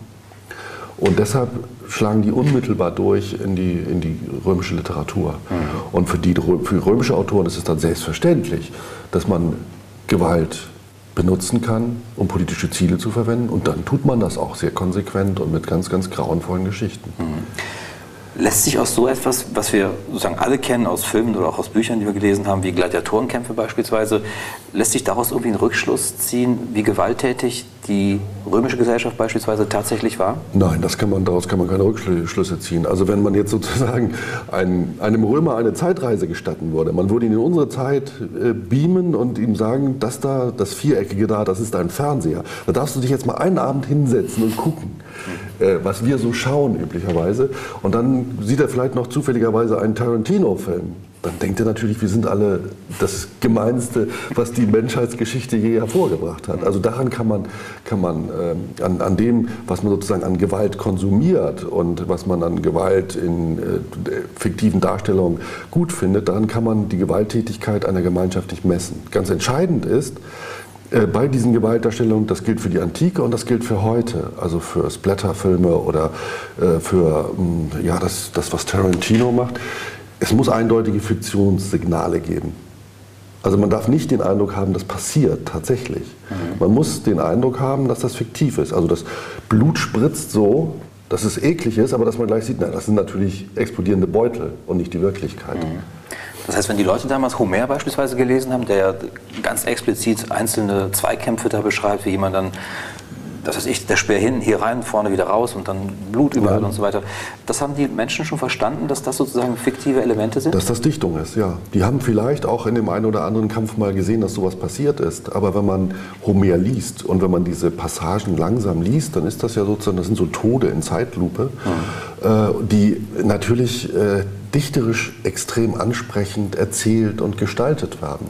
Speaker 2: Und deshalb schlagen die unmittelbar durch in die, in die römische Literatur. Mhm. Und für, die, für römische Autoren ist es dann selbstverständlich, dass man Gewalt benutzen kann, um politische Ziele zu verwenden. Und dann tut man das auch sehr konsequent und mit ganz, ganz grauenvollen Geschichten. Mhm.
Speaker 1: Lässt sich aus so etwas, was wir sozusagen alle kennen aus Filmen oder auch aus Büchern, die wir gelesen haben, wie Gladiatorenkämpfe beispielsweise, lässt sich daraus irgendwie einen Rückschluss ziehen, wie gewalttätig die römische Gesellschaft beispielsweise tatsächlich war?
Speaker 2: Nein, das kann man, daraus kann man keine Rückschlüsse ziehen. Also wenn man jetzt sozusagen ein, einem Römer eine Zeitreise gestatten würde, man würde ihn in unsere Zeit äh, beamen und ihm sagen, das da, das Viereckige da, das ist ein Fernseher. Da darfst du dich jetzt mal einen Abend hinsetzen und gucken äh, was wir so schauen üblicherweise. Und dann sieht er vielleicht noch zufälligerweise einen Tarantino-Film. Dann denkt er natürlich, wir sind alle das Gemeinste, was die Menschheitsgeschichte je hervorgebracht hat. Also daran kann man, kann man äh, an, an dem, was man sozusagen an Gewalt konsumiert und was man an Gewalt in äh, fiktiven Darstellungen gut findet, daran kann man die Gewalttätigkeit einer Gemeinschaft nicht messen. Ganz entscheidend ist, bei diesen Gewaltdarstellungen, das gilt für die Antike und das gilt für heute, also für Splatterfilme oder äh, für mm, ja, das, das, was Tarantino macht. Es muss eindeutige Fiktionssignale geben. Also man darf nicht den Eindruck haben, das passiert tatsächlich. Mhm. Man muss den Eindruck haben, dass das fiktiv ist. Also das Blut spritzt so, dass es eklig ist, aber dass man gleich sieht, na, das sind natürlich explodierende Beutel und nicht die Wirklichkeit. Mhm.
Speaker 1: Das heißt, wenn die Leute damals Homer beispielsweise gelesen haben, der ja ganz explizit einzelne Zweikämpfe da beschreibt, wie jemand dann, das heißt ich, der Speer hin, hier rein, vorne wieder raus und dann Blut überall ja. und so weiter. Das haben die Menschen schon verstanden, dass das sozusagen fiktive Elemente sind?
Speaker 2: Dass das Dichtung ist, ja. Die haben vielleicht auch in dem einen oder anderen Kampf mal gesehen, dass sowas passiert ist. Aber wenn man Homer liest und wenn man diese Passagen langsam liest, dann ist das ja sozusagen, das sind so Tode in Zeitlupe, mhm. äh, die natürlich äh, dichterisch extrem ansprechend erzählt und gestaltet werden.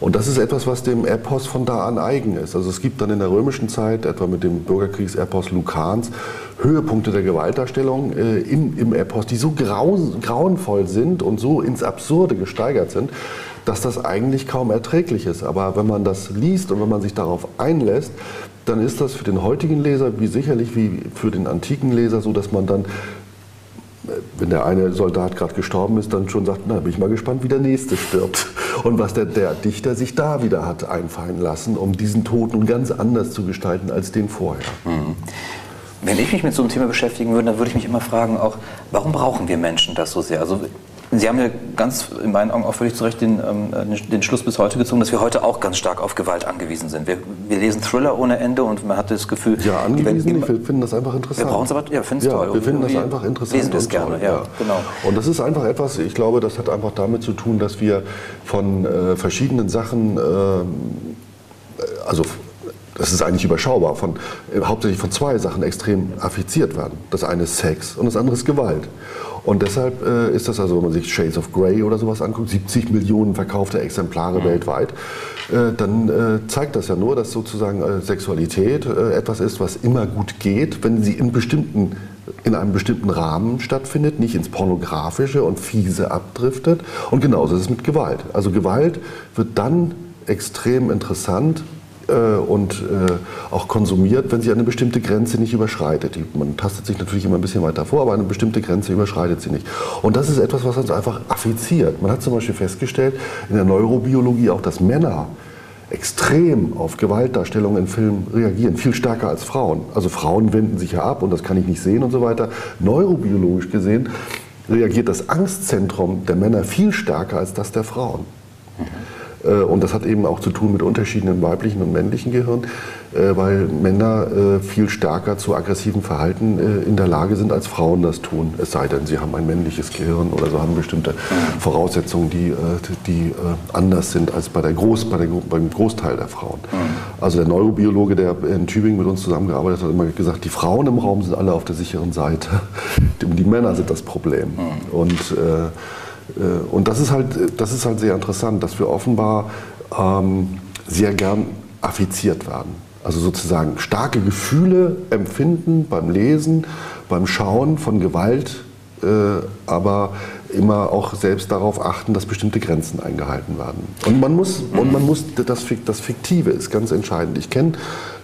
Speaker 2: Und das ist etwas, was dem Epos von da an eigen ist. Also es gibt dann in der römischen Zeit, etwa mit dem Bürgerkriegsepos Lucans, Höhepunkte der Gewaltdarstellung äh, im, im Epos, die so grau, grauenvoll sind und so ins Absurde gesteigert sind, dass das eigentlich kaum erträglich ist. Aber wenn man das liest und wenn man sich darauf einlässt, dann ist das für den heutigen Leser wie sicherlich wie für den antiken Leser so, dass man dann wenn der eine Soldat gerade gestorben ist, dann schon sagt, na, bin ich mal gespannt, wie der nächste stirbt. Und was der, der Dichter sich da wieder hat einfallen lassen, um diesen Tod nun ganz anders zu gestalten als den vorher. Mhm.
Speaker 1: Wenn ich mich mit so einem Thema beschäftigen würde, dann würde ich mich immer fragen, auch, warum brauchen wir Menschen das so sehr? Also Sie haben ja ganz in meinen Augen auch völlig zu Recht den, ähm, den Schluss bis heute gezogen, dass wir heute auch ganz stark auf Gewalt angewiesen sind. Wir, wir lesen Thriller ohne Ende und man hat das Gefühl...
Speaker 2: Ja, angewiesen, wir finden das einfach interessant.
Speaker 1: Wir brauchen es aber, ja, finden es ja,
Speaker 2: toll. Wir finden das einfach interessant
Speaker 1: lesen es gerne, ja, ja, genau.
Speaker 2: Und das ist einfach etwas, ich glaube, das hat einfach damit zu tun, dass wir von äh, verschiedenen Sachen, äh, also das ist eigentlich überschaubar, von, äh, hauptsächlich von zwei Sachen extrem affiziert werden. Das eine ist Sex und das andere ist Gewalt. Und deshalb äh, ist das also, wenn man sich Shades of Grey oder sowas anguckt, 70 Millionen verkaufte Exemplare mhm. weltweit, äh, dann äh, zeigt das ja nur, dass sozusagen äh, Sexualität äh, etwas ist, was immer gut geht, wenn sie in bestimmten in einem bestimmten Rahmen stattfindet, nicht ins Pornografische und Fiese abdriftet. Und genauso ist es mit Gewalt. Also Gewalt wird dann extrem interessant, und äh, auch konsumiert, wenn sie eine bestimmte Grenze nicht überschreitet. Man tastet sich natürlich immer ein bisschen weiter vor, aber eine bestimmte Grenze überschreitet sie nicht. Und das ist etwas, was uns einfach affiziert. Man hat zum Beispiel festgestellt in der Neurobiologie auch, dass Männer extrem auf Gewaltdarstellungen in Filmen reagieren, viel stärker als Frauen. Also Frauen wenden sich ja ab und das kann ich nicht sehen und so weiter. Neurobiologisch gesehen reagiert das Angstzentrum der Männer viel stärker als das der Frauen. Mhm. Äh, und das hat eben auch zu tun mit Unterschieden im weiblichen und männlichen Gehirn, äh, weil Männer äh, viel stärker zu aggressivem Verhalten in der Lage sind, als Frauen das tun. Es sei denn, sie haben ein männliches Gehirn oder so haben bestimmte Voraussetzungen, die, die anders sind als bei der Groß, bei der, beim Großteil der Frauen. Also der Neurobiologe, der in Tübingen mit uns zusammengearbeitet hat, hat immer gesagt, die Frauen im Raum sind alle auf der sicheren Seite. *laughs* Die Männer sind das Problem. Und äh, äh, und das ist halt, das ist halt sehr interessant, dass wir offenbar ähm, sehr gern affiziert werden. Also sozusagen starke Gefühle empfinden beim Lesen, beim Schauen von Gewalt, äh, aber immer auch selbst darauf achten, dass bestimmte Grenzen eingehalten werden. Und man muss, und man muss das, das Fiktive ist ganz entscheidend. Ich kenne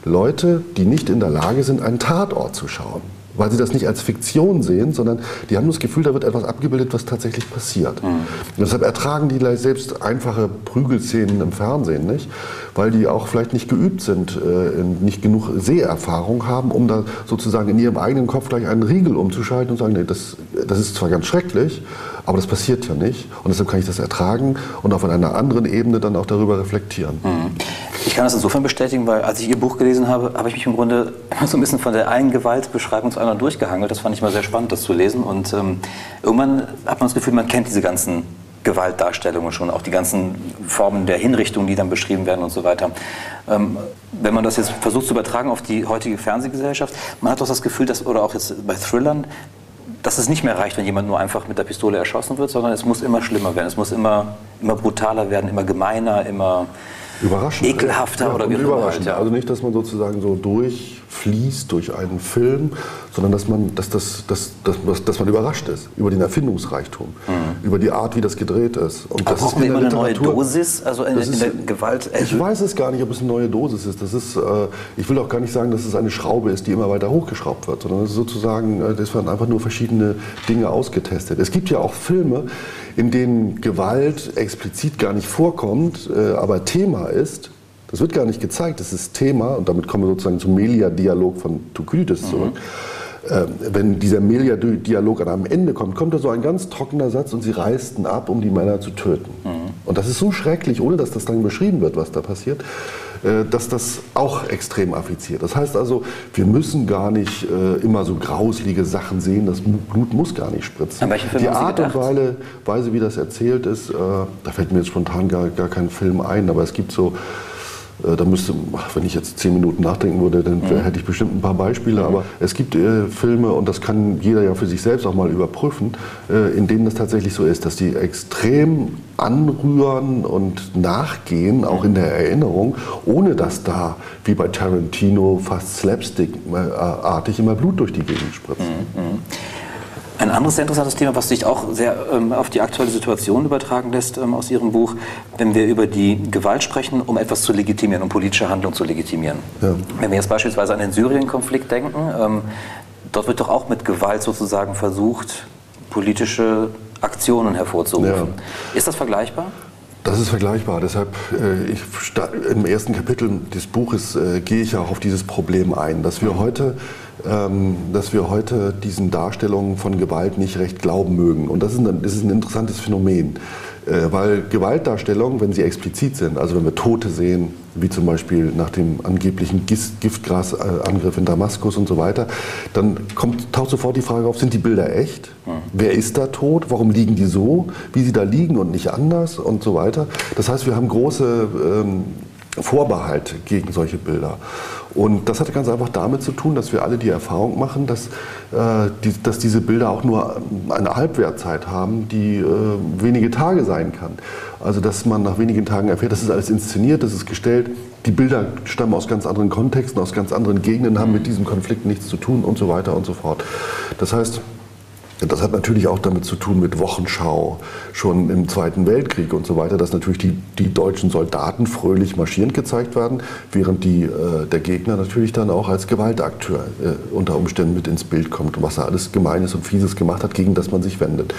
Speaker 2: Leute, die nicht in der Lage sind, einen Tatort zu schauen weil sie das nicht als Fiktion sehen, sondern die haben das Gefühl, da wird etwas abgebildet, was tatsächlich passiert. Mhm. deshalb ertragen die selbst einfache Prügelszenen im Fernsehen nicht, weil die auch vielleicht nicht geübt sind, äh, nicht genug Seherfahrung haben, um da sozusagen in ihrem eigenen Kopf gleich einen Riegel umzuschalten und sagen, nee, das, das ist zwar ganz schrecklich, aber das passiert ja nicht. Und deshalb kann ich das ertragen und auf einer anderen Ebene dann auch darüber reflektieren. Mhm.
Speaker 1: Ich kann das insofern bestätigen, weil als ich Ihr Buch gelesen habe, habe ich mich im Grunde immer *laughs* so ein bisschen von der einen Gewaltbeschreibung zu anderen durchgehangelt. Das fand ich mal sehr spannend, das zu lesen. Und ähm, irgendwann hat man das Gefühl, man kennt diese ganzen Gewaltdarstellungen schon, auch die ganzen Formen der Hinrichtung, die dann beschrieben werden und so weiter. Ähm, wenn man das jetzt versucht zu übertragen auf die heutige Fernsehgesellschaft, man hat doch das Gefühl, dass, oder auch jetzt bei Thrillern, dass es nicht mehr reicht, wenn jemand nur einfach mit der Pistole erschossen wird, sondern es muss immer schlimmer werden, es muss immer, immer brutaler werden, immer gemeiner, immer
Speaker 2: Überraschend.
Speaker 1: Ekelhafter
Speaker 2: ja,
Speaker 1: oder wie
Speaker 2: überraschend. Ja. Also nicht, dass man sozusagen so durchfließt durch einen Film, sondern dass man, dass das, dass, dass, dass man überrascht ist über den Erfindungsreichtum, mhm. über die Art, wie das gedreht ist.
Speaker 1: Und Aber das ist immer eine neue Dosis, also in, in der Gewalt.
Speaker 2: Ich weiß es gar nicht, ob es eine neue Dosis ist. Das ist, äh, ich will auch gar nicht sagen, dass es eine Schraube ist, die immer weiter hochgeschraubt wird, sondern es ist sozusagen, äh, das werden einfach nur verschiedene Dinge ausgetestet. Es gibt ja auch Filme, in denen Gewalt explizit gar nicht vorkommt, äh, aber Thema ist. Das wird gar nicht gezeigt, das ist Thema und damit kommen wir sozusagen zum Melia-Dialog von Thukydides zurück. Mhm. Äh, wenn dieser Melia-Dialog am Ende kommt, kommt da so ein ganz trockener Satz und sie reisten ab, um die Männer zu töten. Mhm. Und das ist so schrecklich, ohne dass das dann beschrieben wird, was da passiert. Äh, dass das auch extrem affiziert. Das heißt also, wir müssen gar nicht äh, immer so grauslige Sachen sehen, das Blut muss gar nicht spritzen. Die Art und Weise, Weise, wie das erzählt ist, äh, da fällt mir jetzt spontan gar, gar kein Film ein, aber es gibt so da müsste, wenn ich jetzt zehn Minuten nachdenken würde, dann mhm. hätte ich bestimmt ein paar Beispiele. Mhm. Aber es gibt äh, Filme, und das kann jeder ja für sich selbst auch mal überprüfen, äh, in denen das tatsächlich so ist, dass die extrem anrühren und nachgehen, auch in der Erinnerung, ohne dass da, wie bei Tarantino, fast slapstick-artig immer Blut durch die Gegend spritzt. Mhm. Mhm.
Speaker 1: Ein anderes sehr interessantes Thema, was sich auch sehr ähm, auf die aktuelle Situation übertragen lässt ähm, aus Ihrem Buch, wenn wir über die Gewalt sprechen, um etwas zu legitimieren, um politische Handlung zu legitimieren. Ja. Wenn wir jetzt beispielsweise an den Syrien-Konflikt denken, ähm, dort wird doch auch mit Gewalt sozusagen versucht, politische Aktionen hervorzurufen. Ja. Ist das vergleichbar?
Speaker 2: Das ist vergleichbar. Deshalb, äh, ich, im ersten Kapitel des Buches äh, gehe ich auch auf dieses Problem ein, dass wir heute ähm, dass wir heute diesen Darstellungen von Gewalt nicht recht glauben mögen. Und das ist ein, das ist ein interessantes Phänomen. Äh, weil Gewaltdarstellungen, wenn sie explizit sind, also wenn wir Tote sehen, wie zum Beispiel nach dem angeblichen Giftgrasangriff in Damaskus und so weiter, dann kommt, taucht sofort die Frage auf, sind die Bilder echt? Mhm. Wer ist da tot? Warum liegen die so, wie sie da liegen und nicht anders und so weiter? Das heißt, wir haben große ähm, Vorbehalt gegen solche Bilder. Und das hat ganz einfach damit zu tun, dass wir alle die Erfahrung machen, dass, äh, die, dass diese Bilder auch nur eine Halbwertzeit haben, die äh, wenige Tage sein kann. Also dass man nach wenigen Tagen erfährt, das ist alles inszeniert, das ist gestellt. Die Bilder stammen aus ganz anderen Kontexten, aus ganz anderen Gegenden, haben mit diesem Konflikt nichts zu tun und so weiter und so fort. Das heißt, das hat natürlich auch damit zu tun mit Wochenschau, schon im Zweiten Weltkrieg und so weiter, dass natürlich die, die deutschen Soldaten fröhlich marschierend gezeigt werden, während die, äh, der Gegner natürlich dann auch als Gewaltakteur äh, unter Umständen mit ins Bild kommt, was er alles Gemeines und Fieses gemacht hat, gegen das man sich wendet.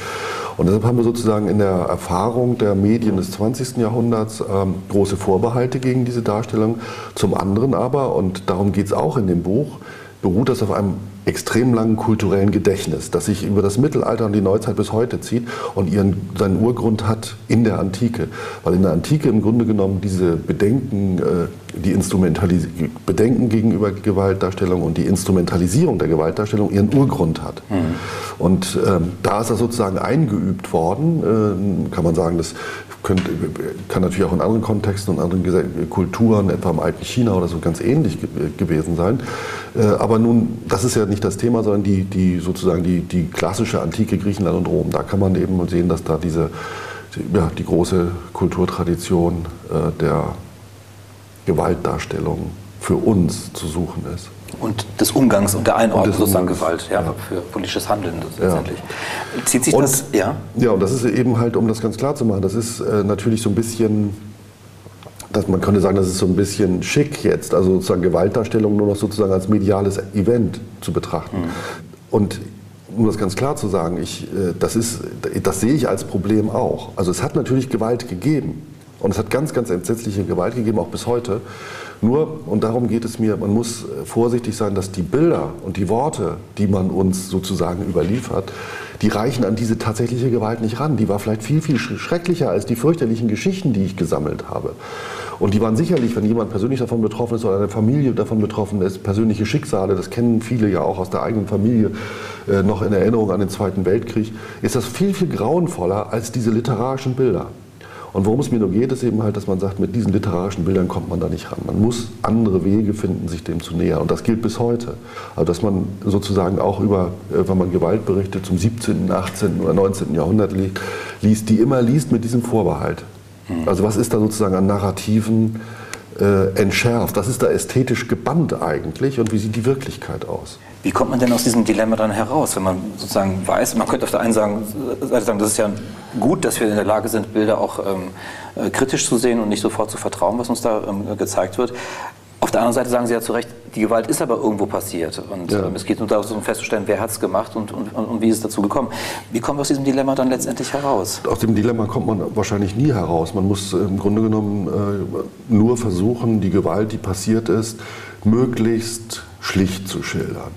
Speaker 2: Und deshalb haben wir sozusagen in der Erfahrung der Medien des 20. Jahrhunderts ähm, große Vorbehalte gegen diese Darstellung. Zum anderen aber, und darum geht es auch in dem Buch, beruht das auf einem extrem langen kulturellen Gedächtnis, das sich über das Mittelalter und die Neuzeit bis heute zieht und ihren, seinen Urgrund hat in der Antike. Weil in der Antike im Grunde genommen diese Bedenken, äh, die Instrumentalis Bedenken gegenüber Gewaltdarstellung und die Instrumentalisierung der Gewaltdarstellung ihren Urgrund hat. Mhm. Und ähm, da ist das sozusagen eingeübt worden, äh, kann man sagen, das könnte, kann natürlich auch in anderen Kontexten und anderen Kulturen, etwa im alten China oder so, ganz ähnlich ge gewesen sein. Äh, aber nun, das ist ja nicht das Thema, sondern die, die sozusagen die, die klassische antike Griechenland und Rom. Da kann man eben sehen, dass da diese, ja, die große Kulturtradition äh, der Gewaltdarstellung für uns zu suchen ist.
Speaker 1: Und des Umgangs und der Einordnung sozusagen Gewalt ja, ja, für politisches Handeln letztendlich.
Speaker 2: Ja. Zieht sich und, das, ja? Ja, und das ist eben halt, um das ganz klar zu machen, das ist äh, natürlich so ein bisschen, dass man könnte sagen, das ist so ein bisschen schick jetzt, also sozusagen Gewaltdarstellung nur noch sozusagen als mediales Event zu betrachten. Mhm. und um das ganz klar zu sagen, ich, äh, das, ist, das sehe ich als Problem auch. Also es hat natürlich Gewalt gegeben. Und es hat ganz, ganz entsetzliche Gewalt gegeben, auch bis heute. Nur, und darum geht es mir, man muss vorsichtig sein, dass die Bilder und die Worte, die man uns sozusagen überliefert, die reichen an diese tatsächliche Gewalt nicht ran. Die war vielleicht viel, viel schrecklicher als die fürchterlichen Geschichten, die ich gesammelt habe. Und die waren sicherlich, wenn jemand persönlich davon betroffen ist oder eine Familie davon betroffen ist, persönliche Schicksale, das kennen viele ja auch aus der eigenen Familie, äh, noch in Erinnerung an den Zweiten Weltkrieg, ist das viel, viel grauenvoller als diese literarischen Bilder. Und worum es mir nur geht, ist eben halt, dass man sagt, mit diesen literarischen Bildern kommt man da nicht ran. Man muss andere Wege finden, sich dem zu nähern. Und das gilt bis heute. Also dass man sozusagen auch über, äh, wenn man Gewaltberichte zum 17., 18. oder 19. Jahrhundert liest, die immer liest mit diesem Vorbehalt. Mhm. Also was ist da sozusagen an Narrativen äh, entschärft? Was ist da ästhetisch gebannt eigentlich und wie sieht die Wirklichkeit aus?
Speaker 1: Wie kommt man denn aus diesem Dilemma dann heraus, wenn man sozusagen weiß, man könnte auf der einen Seite sagen, das ist ja gut, dass wir in der Lage sind, Bilder auch ähm, äh, kritisch zu sehen und nicht sofort zu vertrauen, was uns da ähm, gezeigt wird. Auf der anderen Seite sagen Sie ja zu Recht, die Gewalt ist aber irgendwo passiert. Und ja. ähm, es geht nur darum festzustellen, wer hat es gemacht und, und, und, wie ist es dazu gekommen. Wie kommen wir aus diesem Dilemma dann letztendlich heraus?
Speaker 2: Aus dem Dilemma kommt man wahrscheinlich nie heraus. Man muss im Grunde genommen äh, nur versuchen, die Gewalt, die passiert ist, möglichst schlicht zu schildern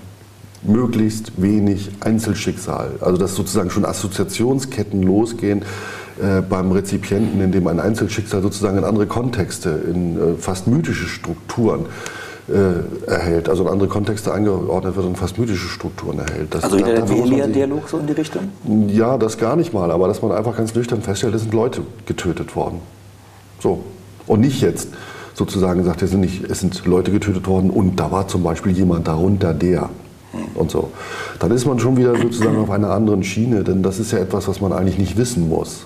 Speaker 2: möglichst wenig Einzelschicksal. Also dass sozusagen schon Assoziationsketten losgehen äh, beim Rezipienten, in dem ein Einzelschicksal sozusagen in andere Kontexte, in äh, fast mythische Strukturen äh, erhält, also in andere Kontexte eingeordnet wird und fast mythische Strukturen erhält.
Speaker 1: Das, also wieder der Elia-Dialog so in die Richtung?
Speaker 2: Ja, das gar nicht mal, aber dass man einfach ganz nüchtern feststellt, es sind Leute getötet worden. So. Und nicht jetzt sozusagen sagt, es sind, nicht, es sind Leute getötet worden und da war zum Beispiel jemand darunter, der und so. Dann ist man schon wieder sozusagen auf einer anderen Schiene, denn das ist ja etwas, was man eigentlich nicht wissen muss.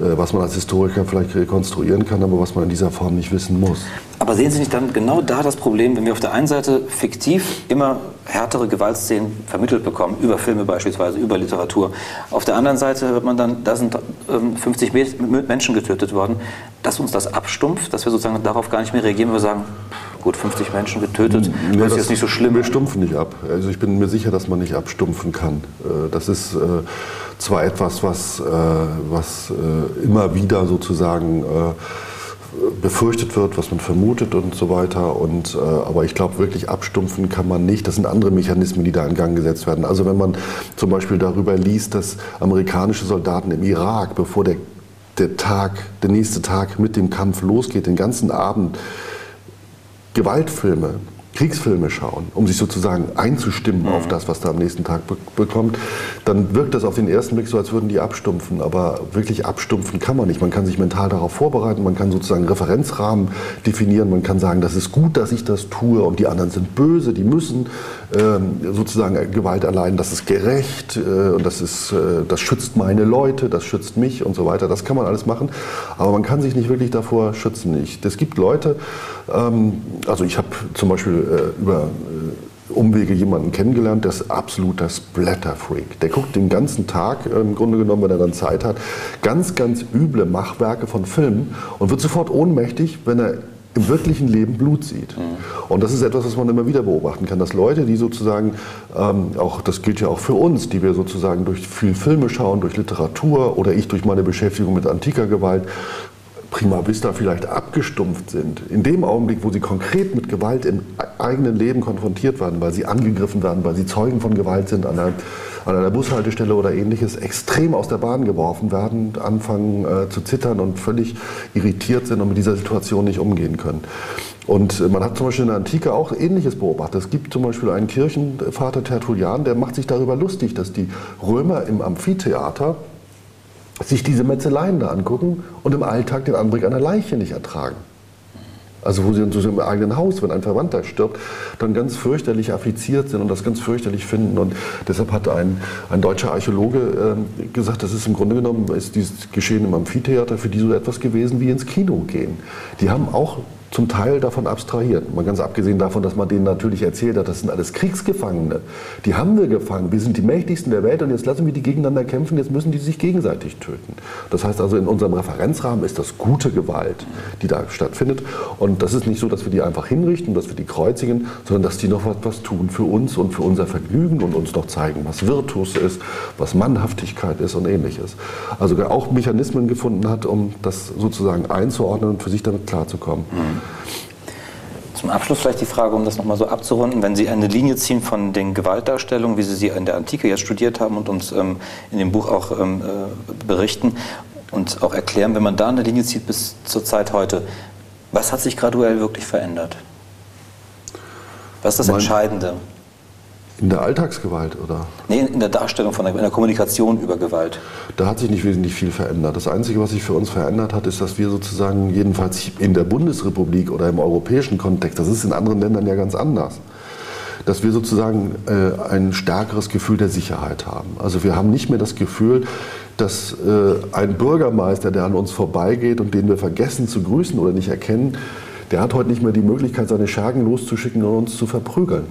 Speaker 2: Äh, was man als Historiker vielleicht rekonstruieren kann, aber was man in dieser Form nicht wissen muss.
Speaker 1: Aber sehen Sie nicht dann genau da das Problem, wenn wir auf der einen Seite fiktiv immer härtere Gewaltszenen vermittelt bekommen, über Filme beispielsweise, über Literatur. Auf der anderen Seite hört man dann, da sind 50 ähm, Menschen getötet worden, dass uns das abstumpft, dass wir sozusagen darauf gar nicht mehr reagieren, wenn wir sagen, gut, 50 Menschen getötet,
Speaker 2: nee, das ist jetzt nicht so schlimm. Wir stumpfen nicht ab. Also ich bin mir sicher, dass man nicht abstumpfen kann. Äh, das ist äh, zwar etwas, was, äh, was immer wieder sozusagen befürchtet wird, was man vermutet und so weiter. Und, äh, aber ich glaube, wirklich abstumpfen kann man nicht. Das sind andere Mechanismen, die da in Gang gesetzt werden. Also wenn man zum Beispiel darüber liest, dass amerikanische Soldaten im Irak, bevor der, der Tag, der nächste Tag mit dem Kampf losgeht, den ganzen Abend Gewaltfilme Kriegsfilme schauen, um sich sozusagen einzustimmen mhm. auf das, was da am nächsten Tag be bekommt, dann wirkt das auf den ersten Blick so, als würden die abstumpfen. Aber wirklich abstumpfen kann man nicht. Man kann sich mental darauf vorbereiten, man kann sozusagen Referenzrahmen definieren, man kann sagen, das ist gut, dass ich das tue und die anderen sind böse, die müssen sozusagen Gewalt erleiden, das ist gerecht äh, und das, ist, äh, das schützt meine Leute, das schützt mich und so weiter. Das kann man alles machen, aber man kann sich nicht wirklich davor schützen. Es gibt Leute, ähm, also ich habe zum Beispiel äh, über Umwege jemanden kennengelernt, der ist absoluter Splatter-Freak. Der guckt den ganzen Tag, im Grunde genommen, wenn er dann Zeit hat, ganz, ganz üble Machwerke von Filmen und wird sofort ohnmächtig, wenn er im wirklichen Leben Blut sieht. Und das ist etwas, was man immer wieder beobachten kann, dass Leute, die sozusagen, ähm, auch das gilt ja auch für uns, die wir sozusagen durch viel Filme schauen, durch Literatur oder ich durch meine Beschäftigung mit antiker Gewalt, prima vista vielleicht abgestumpft sind, in dem Augenblick, wo sie konkret mit Gewalt im eigenen Leben konfrontiert werden, weil sie angegriffen werden, weil sie Zeugen von Gewalt sind an einer, an einer Bushaltestelle oder ähnliches, extrem aus der Bahn geworfen werden, anfangen äh, zu zittern und völlig irritiert sind und mit dieser Situation nicht umgehen können. Und äh, man hat zum Beispiel in der Antike auch Ähnliches beobachtet. Es gibt zum Beispiel einen Kirchenvater Tertullian, der macht sich darüber lustig, dass die Römer im Amphitheater sich diese Metzeleien da angucken und im Alltag den Anblick einer Leiche nicht ertragen. Also wo sie in so im eigenen Haus, wenn ein Verwandter stirbt, dann ganz fürchterlich affiziert sind und das ganz fürchterlich finden. Und deshalb hat ein, ein deutscher Archäologe äh, gesagt, das ist im Grunde genommen, ist dieses Geschehen im Amphitheater für die so etwas gewesen wie ins Kino gehen. Die haben auch zum Teil davon abstrahiert. Mal ganz abgesehen davon, dass man denen natürlich erzählt hat, das sind alles Kriegsgefangene. Die haben wir gefangen. Wir sind die mächtigsten der Welt und jetzt lassen wir die gegeneinander kämpfen. Jetzt müssen die sich gegenseitig töten. Das heißt also, in unserem Referenzrahmen ist das gute Gewalt, die da stattfindet. Und das ist nicht so, dass wir die einfach hinrichten, dass wir die kreuzigen, sondern dass die noch was, was tun für uns und für unser Vergnügen und uns noch zeigen, was Virtus ist, was Mannhaftigkeit ist und ähnliches. Also auch Mechanismen gefunden hat, um das sozusagen einzuordnen und für sich damit klarzukommen. Mhm.
Speaker 1: Zum Abschluss vielleicht die Frage, um das nochmal so abzurunden. Wenn Sie eine Linie ziehen von den Gewaltdarstellungen, wie Sie sie in der Antike jetzt studiert haben und uns ähm, in dem Buch auch ähm, äh, berichten und auch erklären, wenn man da eine Linie zieht bis zur Zeit heute, was hat sich graduell wirklich verändert? Was ist das Entscheidende?
Speaker 2: In der Alltagsgewalt, oder?
Speaker 1: Nee, in der Darstellung von der, in der Kommunikation über Gewalt.
Speaker 2: Da hat sich nicht wesentlich viel verändert. Das Einzige, was sich für uns verändert hat, ist, dass wir sozusagen jedenfalls in der Bundesrepublik oder im europäischen Kontext, das ist in anderen Ländern ja ganz anders, dass wir sozusagen äh, ein stärkeres Gefühl der Sicherheit haben. Also wir haben nicht mehr das Gefühl, dass äh, ein Bürgermeister, der an uns vorbeigeht und den wir vergessen zu grüßen oder nicht erkennen, der hat heute nicht mehr die Möglichkeit, seine Schergen loszuschicken und uns zu verprügeln.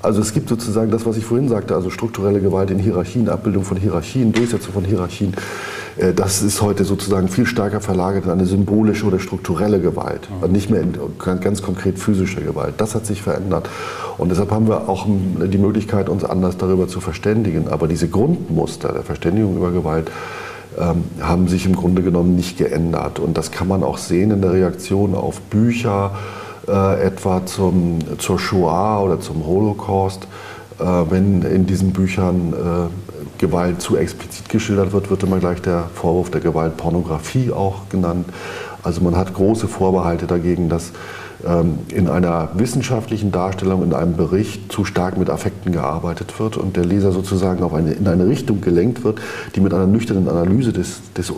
Speaker 2: Also es gibt sozusagen das, was ich vorhin sagte, also strukturelle Gewalt in Hierarchien, Abbildung von Hierarchien, Durchsetzung von Hierarchien. Äh, das ist heute sozusagen viel stärker verlagert in eine symbolische oder strukturelle Gewalt, mhm. nicht mehr in ganz konkret physische Gewalt. Das hat sich verändert. Und deshalb haben wir auch die Möglichkeit, uns anders darüber zu verständigen. Aber diese Grundmuster der Verständigung über Gewalt ähm, haben sich im Grunde genommen nicht geändert. Und das kann man auch sehen in der Reaktion auf Bücher, äh, etwa zum, zur Shoah oder zum Holocaust. Äh, wenn in diesen Büchern äh, Gewalt zu explizit geschildert wird, wird immer gleich der Vorwurf der Gewaltpornografie auch genannt. Also man hat große Vorbehalte dagegen, dass ähm, in einer wissenschaftlichen Darstellung, in einem Bericht zu stark mit Affekten gearbeitet wird und der Leser sozusagen auf eine, in eine Richtung gelenkt wird, die mit einer nüchternen Analyse des, des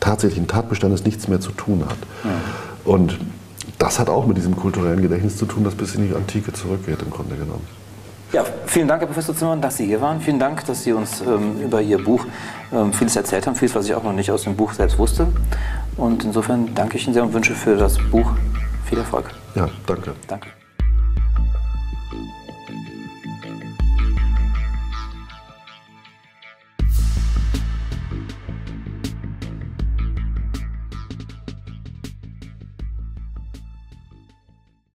Speaker 2: tatsächlichen Tatbestandes nichts mehr zu tun hat. Ja. Und das hat auch mit diesem kulturellen Gedächtnis zu tun, das bis in die Antike zurückgeht im Grunde genommen.
Speaker 1: Ja, vielen Dank, Herr Professor Zimmermann, dass Sie hier waren. Vielen Dank, dass Sie uns ähm, über Ihr Buch ähm, vieles erzählt haben, vieles, was ich auch noch nicht aus dem Buch selbst wusste. Und insofern danke ich Ihnen sehr und wünsche für das Buch viel Erfolg.
Speaker 2: Ja, danke.
Speaker 1: Danke.